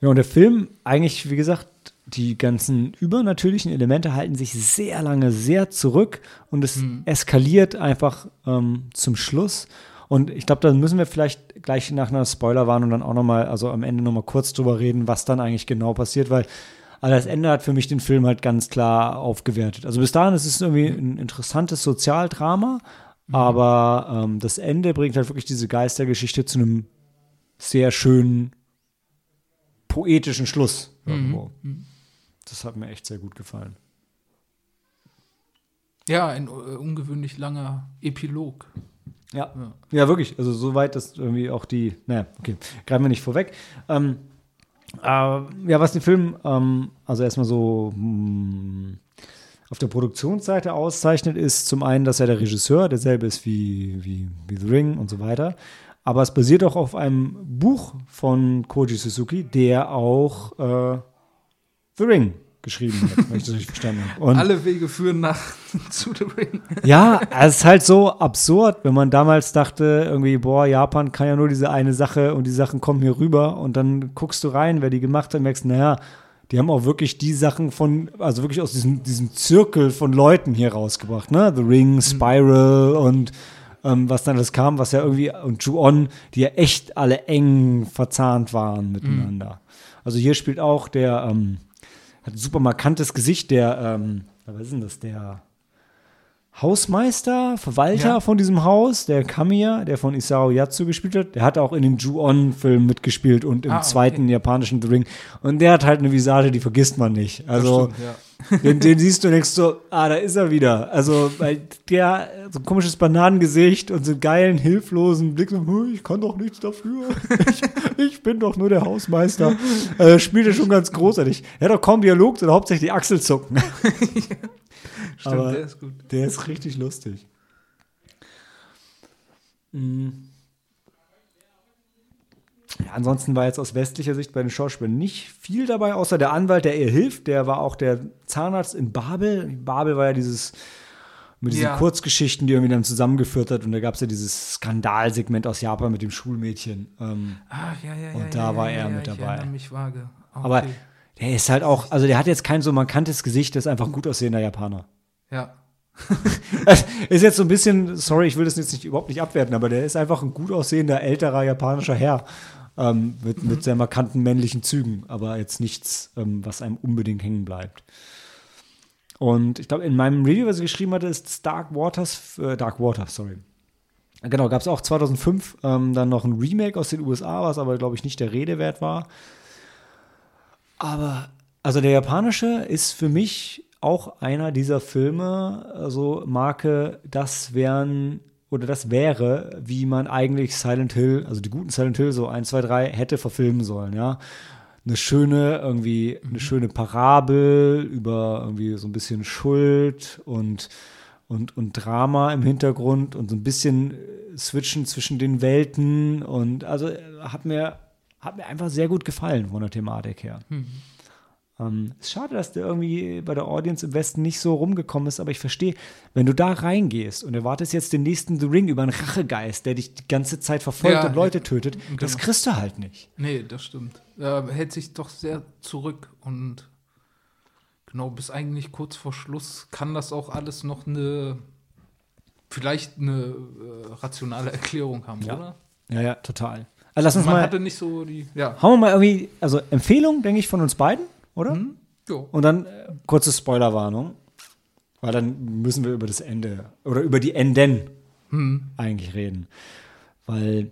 Ja, und der Film, eigentlich, wie gesagt, die ganzen übernatürlichen Elemente halten sich sehr lange sehr zurück und es eskaliert einfach ähm, zum Schluss. Und ich glaube, da müssen wir vielleicht gleich nach einer Spoilerwarnung dann auch nochmal, also am Ende nochmal kurz drüber reden, was dann eigentlich genau passiert, weil also das Ende hat für mich den Film halt ganz klar aufgewertet. Also bis dahin ist es irgendwie ein interessantes Sozialdrama, mhm. aber ähm, das Ende bringt halt wirklich diese Geistergeschichte zu einem sehr schönen poetischen Schluss. Mhm. mhm. Das hat mir echt sehr gut gefallen. Ja, ein uh, ungewöhnlich langer Epilog. Ja. ja. wirklich. Also soweit, dass irgendwie auch die, naja, okay, greifen wir nicht vorweg. Ähm, äh, ja, was den Film, ähm, also erstmal so mh, hm, auf der Produktionsseite auszeichnet, ist zum einen, dass er der Regisseur derselbe ist wie, wie, wie The Ring und so weiter. Aber es basiert auch auf einem Buch von Koji Suzuki, der auch äh, The Ring geschrieben hat, wenn ich das richtig verstanden habe. Und Alle Wege führen nach zu The Ring. Ja, es ist halt so absurd, wenn man damals dachte, irgendwie, boah, Japan kann ja nur diese eine Sache und die Sachen kommen hier rüber und dann guckst du rein, wer die gemacht hat, und merkst, naja, die haben auch wirklich die Sachen von, also wirklich aus diesem, diesem Zirkel von Leuten hier rausgebracht, ne? The Ring, mhm. Spiral mhm. und ähm, was dann das kam, was ja irgendwie, und Ju-On, die ja echt alle eng verzahnt waren miteinander. Mhm. Also hier spielt auch der, ähm, hat ein super markantes Gesicht, der, ähm, was ist denn das, der Hausmeister, Verwalter ja. von diesem Haus, der Kamiya, der von Isao Yatsu gespielt hat, der hat auch in den Ju-On-Filmen mitgespielt und im ah, okay. zweiten japanischen The Ring. Und der hat halt eine Visage, die vergisst man nicht. Also, stimmt, ja. <laughs> den, den, siehst du und denkst so, ah, da ist er wieder. Also, weil der so ein komisches Bananengesicht und so einen geilen, hilflosen Blick, so, ich kann doch nichts dafür. ich, ich bin doch nur der Hausmeister. Äh, spielt er schon ganz großartig. Er hat auch kaum Dialog, sondern hauptsächlich Achselzucken. <laughs> <laughs> <laughs> Stimmt, Aber der ist gut. Der ist richtig lustig. Mhm. Ja, ansonsten war jetzt aus westlicher Sicht bei den Schauspielern nicht viel dabei, außer der Anwalt, der ihr hilft. Der war auch der Zahnarzt in Babel. Babel war ja dieses mit diesen ja. Kurzgeschichten, die irgendwie dann zusammengeführt hat. Und da gab es ja dieses Skandalsegment aus Japan mit dem Schulmädchen. Ähm, ah, ja, ja, und da ja, war ja, er mit dabei. Ich mich vage. Okay. Aber der ist halt auch, also der hat jetzt kein so markantes Gesicht, der ist einfach ein gut aussehender Japaner. Ja. <laughs> ist jetzt so ein bisschen, sorry, ich will das jetzt nicht überhaupt nicht abwerten, aber der ist einfach ein gut aussehender, älterer japanischer Herr. Ähm, mit, mit sehr markanten männlichen Zügen, aber jetzt nichts, ähm, was einem unbedingt hängen bleibt. Und ich glaube, in meinem Review, was ich geschrieben hatte, ist Dark Waters, äh, Dark Water, sorry. Genau, gab es auch 2005 ähm, dann noch ein Remake aus den USA, was aber, glaube ich, nicht der Rede wert war. Aber, also der japanische ist für mich auch einer dieser Filme, also Marke, das wären oder das wäre, wie man eigentlich Silent Hill, also die guten Silent Hill, so 1, 2, 3, hätte verfilmen sollen, ja. Eine schöne, irgendwie, eine mhm. schöne Parabel über irgendwie so ein bisschen Schuld und, und, und Drama im Hintergrund und so ein bisschen Switchen zwischen den Welten und also hat mir, hat mir einfach sehr gut gefallen von der Thematik her. Mhm. Ähm, ist schade, dass der irgendwie bei der Audience im Westen nicht so rumgekommen ist, aber ich verstehe, wenn du da reingehst und erwartest jetzt den nächsten The Ring über einen Rachegeist, der dich die ganze Zeit verfolgt ja, und Leute tötet, genau. das kriegst du halt nicht. Nee, das stimmt. Er hält sich doch sehr zurück und genau, bis eigentlich kurz vor Schluss kann das auch alles noch eine, vielleicht eine äh, rationale Erklärung haben, ja. oder? Ja, ja, total. Also lass uns Man mal. hatte nicht so die. Ja. Hauen wir mal irgendwie, also Empfehlung, denke ich, von uns beiden oder? Mhm. Jo. Und dann äh, kurze Spoilerwarnung, weil dann müssen wir über das Ende oder über die Enden mhm. eigentlich reden. Weil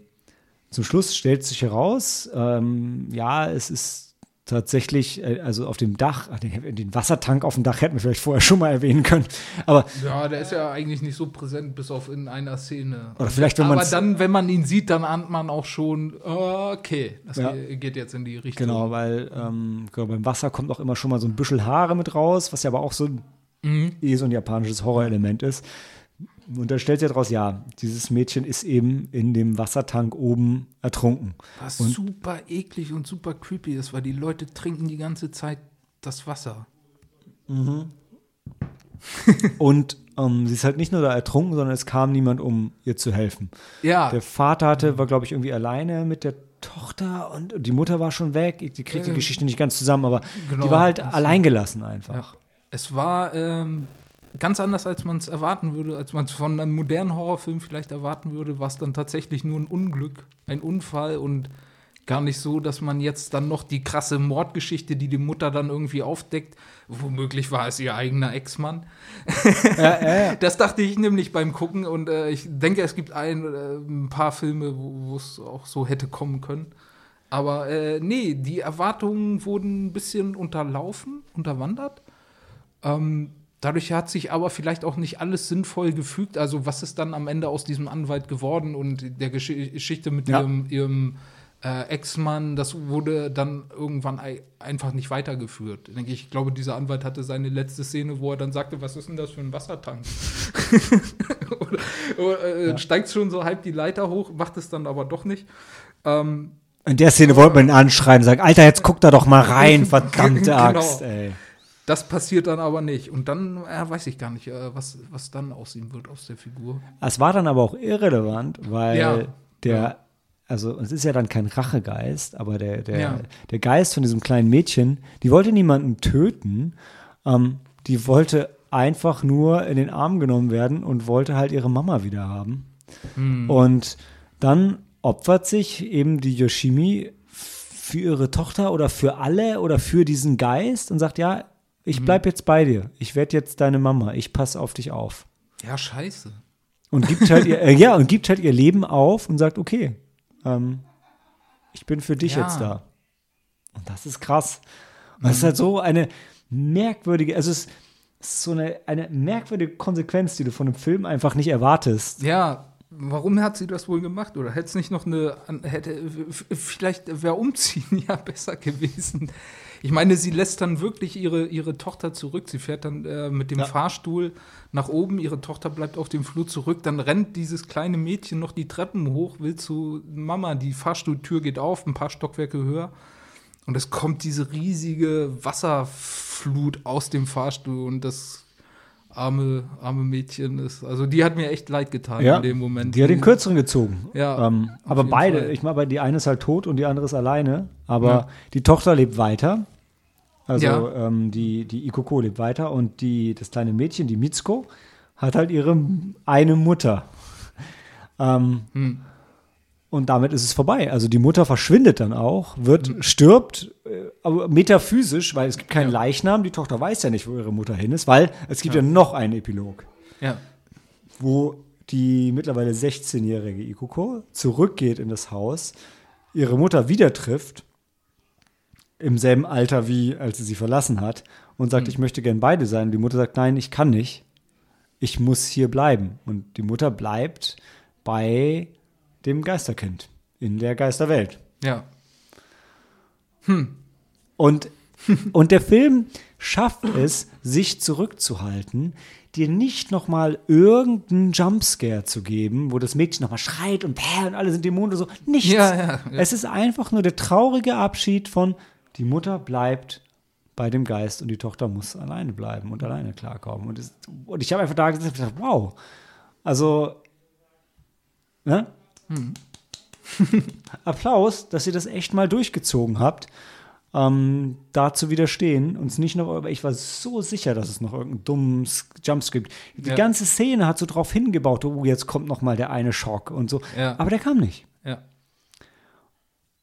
zum Schluss stellt sich heraus, ähm, ja, es ist tatsächlich, äh, also auf dem Dach, den Wassertank auf dem Dach hätten wir vielleicht vorher schon mal erwähnen können. Aber ja, der ist ja eigentlich nicht so präsent, bis auf in einer Szene. Oder vielleicht, wenn man Aber dann, wenn man ihn sieht, dann ahnt man auch schon, okay, das ja. geht jetzt in die Richtung. Genau, weil ähm, beim Wasser kommt auch immer schon mal so ein Büschel Haare mit raus, was ja aber auch so mhm. eh so ein japanisches Horrorelement ist. Und dann stellt sich daraus, ja, dieses Mädchen ist eben in dem Wassertank oben ertrunken. Was und super eklig und super creepy ist, weil die Leute trinken die ganze Zeit das Wasser. Mhm. <laughs> und ähm, sie ist halt nicht nur da ertrunken, sondern es kam niemand, um ihr zu helfen. Ja. Der Vater hatte, war, glaube ich, irgendwie alleine mit der Tochter und die Mutter war schon weg. Die kriegt äh, die Geschichte nicht ganz zusammen, aber genau, die war halt alleingelassen einfach. Ja. Es war ähm, ganz anders, als man es erwarten würde, als man es von einem modernen Horrorfilm vielleicht erwarten würde, war es dann tatsächlich nur ein Unglück, ein Unfall und gar nicht so, dass man jetzt dann noch die krasse Mordgeschichte, die die Mutter dann irgendwie aufdeckt, womöglich war es ihr eigener Ex-Mann. Ja, ja, ja. <laughs> Das dachte ich nämlich beim Gucken und äh, ich denke, es gibt ein, äh, ein paar Filme, wo es auch so hätte kommen können. Aber äh, nee, die Erwartungen wurden ein bisschen unterlaufen, unterwandert. Ähm, dadurch hat sich aber vielleicht auch nicht alles sinnvoll gefügt. Also was ist dann am Ende aus diesem Anwalt geworden und der Gesch Geschichte mit Ja. ihrem, ihrem äh, Ex-Mann, das wurde dann irgendwann ei- einfach nicht weitergeführt. Denke ich, ich glaube, dieser Anwalt hatte seine letzte Szene, wo er dann sagte, was ist denn das für ein Wassertank? <laughs> oder oder äh, steigt schon so halb die Leiter hoch, macht es dann aber doch nicht. Ähm, In der Szene wollte man ihn anschreien und sagen, Alter, jetzt guck da doch mal rein, <laughs> verdammte Genau. Axt, ey. Das passiert dann aber nicht. Und dann äh, weiß ich gar nicht, äh, was, was dann aus ihm wird, aus der Figur. Es war dann aber auch irrelevant, weil Ja. der, Ja. also es ist ja dann kein Rachegeist, aber der, der, Ja. der Geist von diesem kleinen Mädchen, die wollte niemanden töten, ähm, die wollte einfach nur in den Arm genommen werden und wollte halt ihre Mama wieder haben. Hm. Und dann opfert sich eben die Yoshimi für ihre Tochter oder für alle oder für diesen Geist und sagt, ja, ich Mhm. bleib jetzt bei dir. Ich werde jetzt deine Mama. Ich passe auf dich auf. Ja, scheiße. Und gibt halt ihr, äh, ja, und gibt halt ihr Leben auf und sagt, okay, ähm, ich bin für dich Ja. jetzt da. Und das ist krass. Und das ist halt so eine merkwürdige, also es ist so eine, eine merkwürdige Konsequenz, die du von einem Film einfach nicht erwartest. Ja, warum hat sie das wohl gemacht? Oder hätte es nicht noch eine, hätte, vielleicht wäre Umziehen <laughs> ja besser gewesen. Ich meine, sie lässt dann wirklich ihre, ihre Tochter zurück. Sie fährt dann äh, mit dem Ja. Fahrstuhl nach oben. Ihre Tochter bleibt auf dem Flur zurück. Dann rennt dieses kleine Mädchen noch die Treppen hoch, will zu Mama. Die Fahrstuhltür geht auf, ein paar Stockwerke höher. Und es kommt diese riesige Wasserflut aus dem Fahrstuhl. Und das arme, arme Mädchen ist. Also, die hat mir echt leid getan in dem Moment. Die hat den kürzeren gezogen. Ja, ähm, aber beide, Fall. ich meine, die eine ist halt tot und die andere ist alleine. Aber Ja. die Tochter lebt weiter. Also Ja. ähm, die, die Ikoko lebt weiter und die, das kleine Mädchen, die Mitsuko, hat halt ihre eine Mutter. <laughs> Ähm, Hm. Und damit ist es vorbei. Also die Mutter verschwindet dann auch, wird, Hm. stirbt, äh, aber metaphysisch, weil es gibt keinen Leichnam. Die Tochter weiß ja nicht, wo ihre Mutter hin ist, weil es gibt ja, noch einen Epilog Ja. wo die mittlerweile 16-jährige Ikuko zurückgeht in das Haus, ihre Mutter wieder trifft, im selben Alter wie als sie sie verlassen hat, und sagt, ich möchte gern beide sein. Und die Mutter sagt, nein, ich kann nicht. Ich muss hier bleiben. Und die Mutter bleibt bei dem Geisterkind in der Geisterwelt. Ja. Und, und der Film schafft es, sich zurückzuhalten, dir nicht noch mal irgendeinen Jumpscare zu geben, wo das Mädchen noch mal schreit und bäh und alle sind Dämonen oder so. Nichts. Ja, ja, ja. Es ist einfach nur der traurige Abschied von die Mutter bleibt bei dem Geist und die Tochter muss alleine bleiben und alleine klarkommen. Und, es, und ich habe einfach da gedacht, wow. Also, ne? Hm. <laughs> Applaus, dass ihr das echt mal durchgezogen habt, ähm, da zu widerstehen. Und es nicht noch, aber ich war so sicher, dass es noch irgendeinen dummen Jumpscript. Die Ja. ganze Szene hat so drauf hingebaut, oh, jetzt kommt noch mal der eine Schock und so. Ja. Aber der kam nicht. Ja.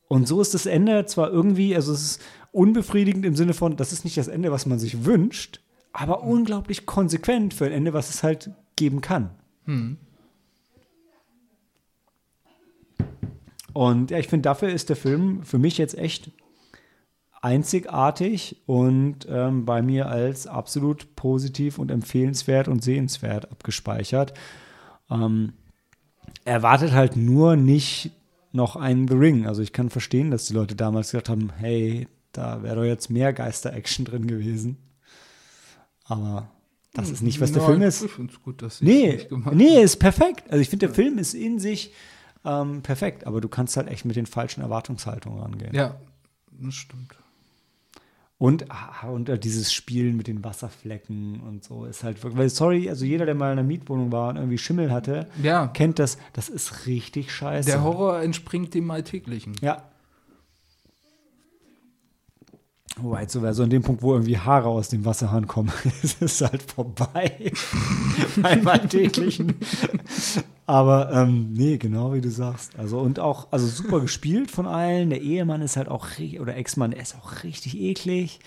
Und so ist das Ende zwar irgendwie, also es ist unbefriedigend im Sinne von, das ist nicht das Ende, was man sich wünscht, aber unglaublich konsequent für ein Ende, was es halt geben kann. Hm. Und ja, ich finde, dafür ist der Film für mich jetzt echt einzigartig und ähm, bei mir als absolut positiv und empfehlenswert und sehenswert abgespeichert. Ähm, erwartet halt nur nicht noch einen The Ring. Also ich kann verstehen, dass die Leute damals gesagt haben, hey, da wäre doch jetzt mehr Geister-Action drin gewesen. Aber das ist nicht, was der Nein, Film ist. Ich gut, dass Nee, nee, ist perfekt. Also ich finde, der Film ist in sich ähm, perfekt, aber du kannst halt echt mit den falschen Erwartungshaltungen rangehen. Ja, das stimmt. Und, ah, und äh, dieses Spielen mit den Wasserflecken und so ist halt wirklich, weil sorry, also jeder, der mal in einer Mietwohnung war und irgendwie Schimmel hatte, Ja, kennt das, das ist richtig scheiße. der Horror entspringt dem Alltäglichen. Ja. Wobei, so wäre so an dem Punkt, wo irgendwie Haare aus dem Wasserhahn kommen, <laughs> ist es halt vorbei. <laughs> Einmal täglichen. Aber ähm, nee, genau wie du sagst. Also und auch, also super gespielt von allen. Der Ehemann ist halt auch, oder Ex-Mann, ist auch richtig eklig.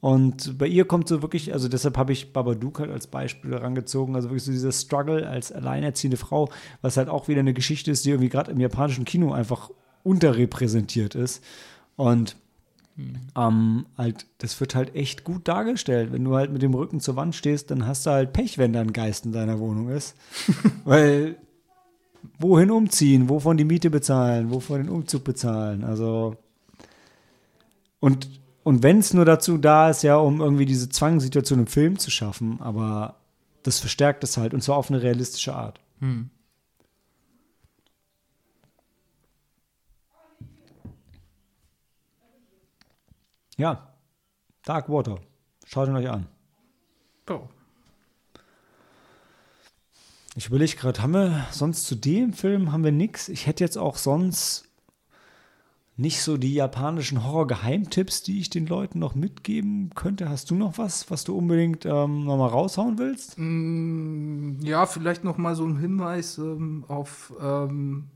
Und bei ihr kommt so wirklich, also deshalb habe ich Babadook halt als Beispiel herangezogen, also wirklich so dieser Struggle als alleinerziehende Frau, was halt auch wieder eine Geschichte ist, die irgendwie gerade im japanischen Kino einfach unterrepräsentiert ist. Und hm. ähm, halt, das wird halt echt gut dargestellt. Wenn du halt mit dem Rücken zur Wand stehst, dann hast du halt Pech, wenn da ein Geist in deiner Wohnung ist. <laughs> Weil wohin umziehen, wovon die Miete bezahlen, wovon den Umzug bezahlen. Also und und wenn es nur dazu da ist, ja, um irgendwie diese Zwangssituation im Film zu schaffen, aber das verstärkt es halt und zwar auf eine realistische Art. Hm. Ja, Dark Water. Schaut ihn euch an. Oh. Ich überlege gerade, haben wir sonst zu dem Film haben wir nichts? Ich hätte jetzt auch sonst nicht so die japanischen Horror-Geheimtipps, die ich den Leuten noch mitgeben könnte. Hast du noch was, was du unbedingt ähm, noch mal raushauen willst? Mm, ja, vielleicht noch mal so ein Hinweis ähm, auf, ähm,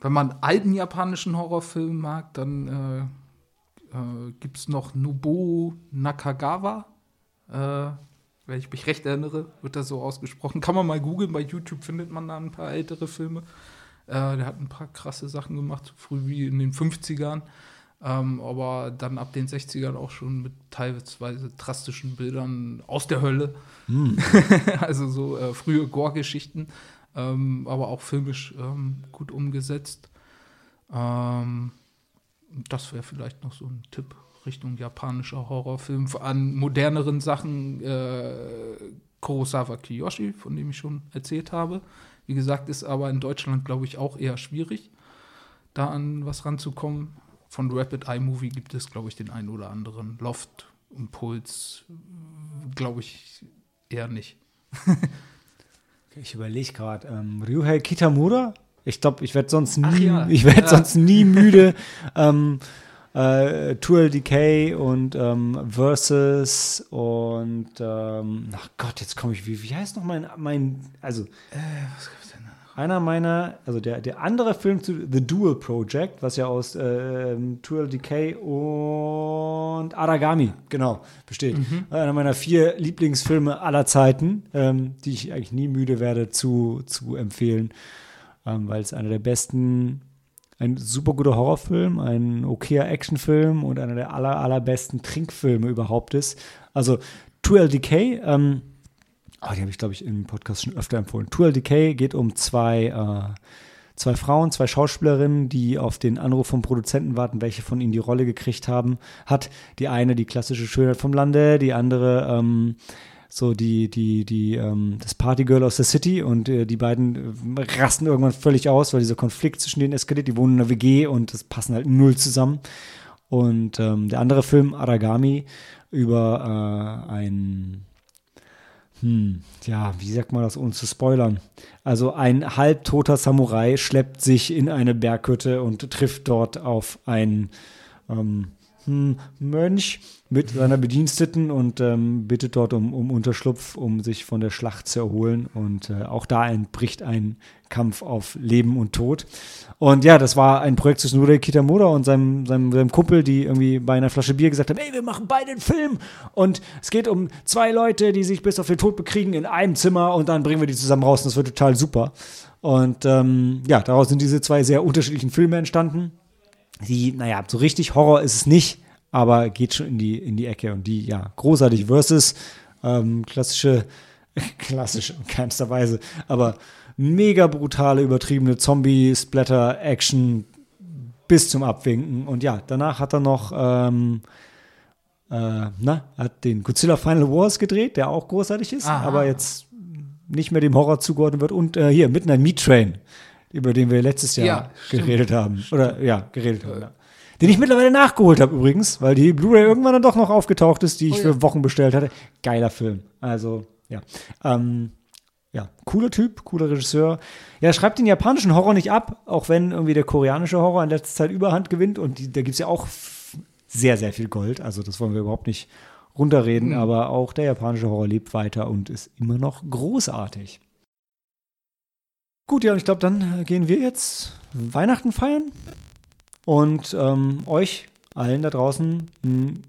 wenn man alten japanischen Horrorfilm mag, dann äh, äh, gibt es noch Nobuo Nakagawa. Äh, wenn ich mich recht erinnere, wird das so ausgesprochen. Kann man mal googeln, bei YouTube findet man da ein paar ältere Filme. Äh, der hat ein paar krasse Sachen gemacht, so früh wie in den 50ern. Ähm, aber dann ab den 60ern auch schon mit teilweise drastischen Bildern aus der Hölle. Mm. <laughs> also so äh, frühe Gore-Geschichten, ähm, aber auch filmisch ähm, gut umgesetzt. Ähm, das wäre vielleicht noch so ein Tipp Richtung japanischer Horrorfilm. An moderneren Sachen äh, Kurosawa Kiyoshi, von dem ich schon erzählt habe. Wie gesagt, ist aber in Deutschland, glaube ich, auch eher schwierig, da an was ranzukommen. Von Rapid Eye Movie gibt es, glaube ich, den einen oder anderen. Loft, Impuls, glaube ich, eher nicht. <laughs> ich überlege gerade, ähm, Ryuhei Kitamura? Ich glaube, ich werde sonst nie, ja. <laughs> ich werde ja. sonst nie müde. ähm, äh, Tour Decay und ähm, Versus und ähm, ach Gott, jetzt komme ich, wie, wie heißt noch mein, mein also äh, was gibt's denn da Einer meiner, also der, der andere Film zu The Dual Project, was ja aus äh, Tour Decay und Aragami, genau, besteht. Mhm. Einer meiner vier Lieblingsfilme aller Zeiten, ähm, die ich eigentlich nie müde werde zu, zu empfehlen, ähm, weil es einer der besten ein super guter Horrorfilm, ein okayer Actionfilm und einer der aller, allerbesten Trinkfilme überhaupt ist. Also 2LDK, ähm, oh, die habe ich, glaube ich, im Podcast schon öfter empfohlen. 2LDK geht um zwei, äh, zwei Frauen, zwei Schauspielerinnen, die auf den Anruf vom Produzenten warten, welche von ihnen die Rolle gekriegt haben, hat. Die eine die klassische Schönheit vom Lande, die andere ähm, so die, die, die, ähm, das Partygirl aus der City und äh, die beiden äh, rasten irgendwann völlig aus, weil dieser Konflikt zwischen denen eskaliert. Die wohnen in einer WG und das passen halt null zusammen. Und ähm, der andere Film, Aragami, über äh, ein, hm, ja, wie sagt man das, ohne zu spoilern? Also ein halbtoter Samurai schleppt sich in eine Berghütte und trifft dort auf einen ähm, hm, Mönch mit seiner Bediensteten und ähm, bittet dort um, um, Unterschlupf, um sich von der Schlacht zu erholen. Und äh, auch da entbricht ein Kampf auf Leben und Tod. Und ja, das war ein Projekt zwischen Rudei Kitamura und seinem, seinem, seinem, Kumpel, die irgendwie bei einer Flasche Bier gesagt haben, ey, wir machen beide einen Film. Und es geht um zwei Leute, die sich bis auf den Tod bekriegen in einem Zimmer und dann bringen wir die zusammen raus und das wird total super. Und ähm, ja, daraus sind diese zwei sehr unterschiedlichen Filme entstanden die, naja, so richtig Horror ist es nicht, aber geht schon in die, in die Ecke. Und die, ja, großartig versus ähm, klassische, <laughs> klassisch in keinster Weise, aber mega brutale, übertriebene Zombie-Splatter-Action bis zum Abwinken. Und ja, danach hat er noch ähm, äh, na, hat den Godzilla Final Wars gedreht, der auch großartig ist, Aha. aber jetzt nicht mehr dem Horror zugeordnet wird. Und äh, hier, mitten ein Meat Train über den wir letztes Jahr ja, geredet haben. Oder ja, geredet haben, ja. Den ich mittlerweile nachgeholt habe übrigens, weil die Blu-ray irgendwann dann doch noch aufgetaucht ist, die ich oh, für Wochen bestellt hatte. Geiler Film. Also, ja. Ähm, ja, cooler Typ, cooler Regisseur. Ja, schreibt den japanischen Horror nicht ab, auch wenn irgendwie der koreanische Horror in letzter Zeit Überhand gewinnt. Und die, da gibt es ja auch sehr, sehr viel Gold. Also das wollen wir überhaupt nicht runterreden, Mhm. aber auch der japanische Horror lebt weiter und ist immer noch großartig. Gut, ja, und ich glaube, dann äh, gehen wir jetzt Weihnachten feiern und ähm, euch allen da draußen einen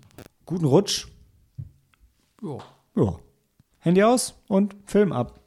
guten Rutsch. Ja. Ja. Handy aus und Film ab.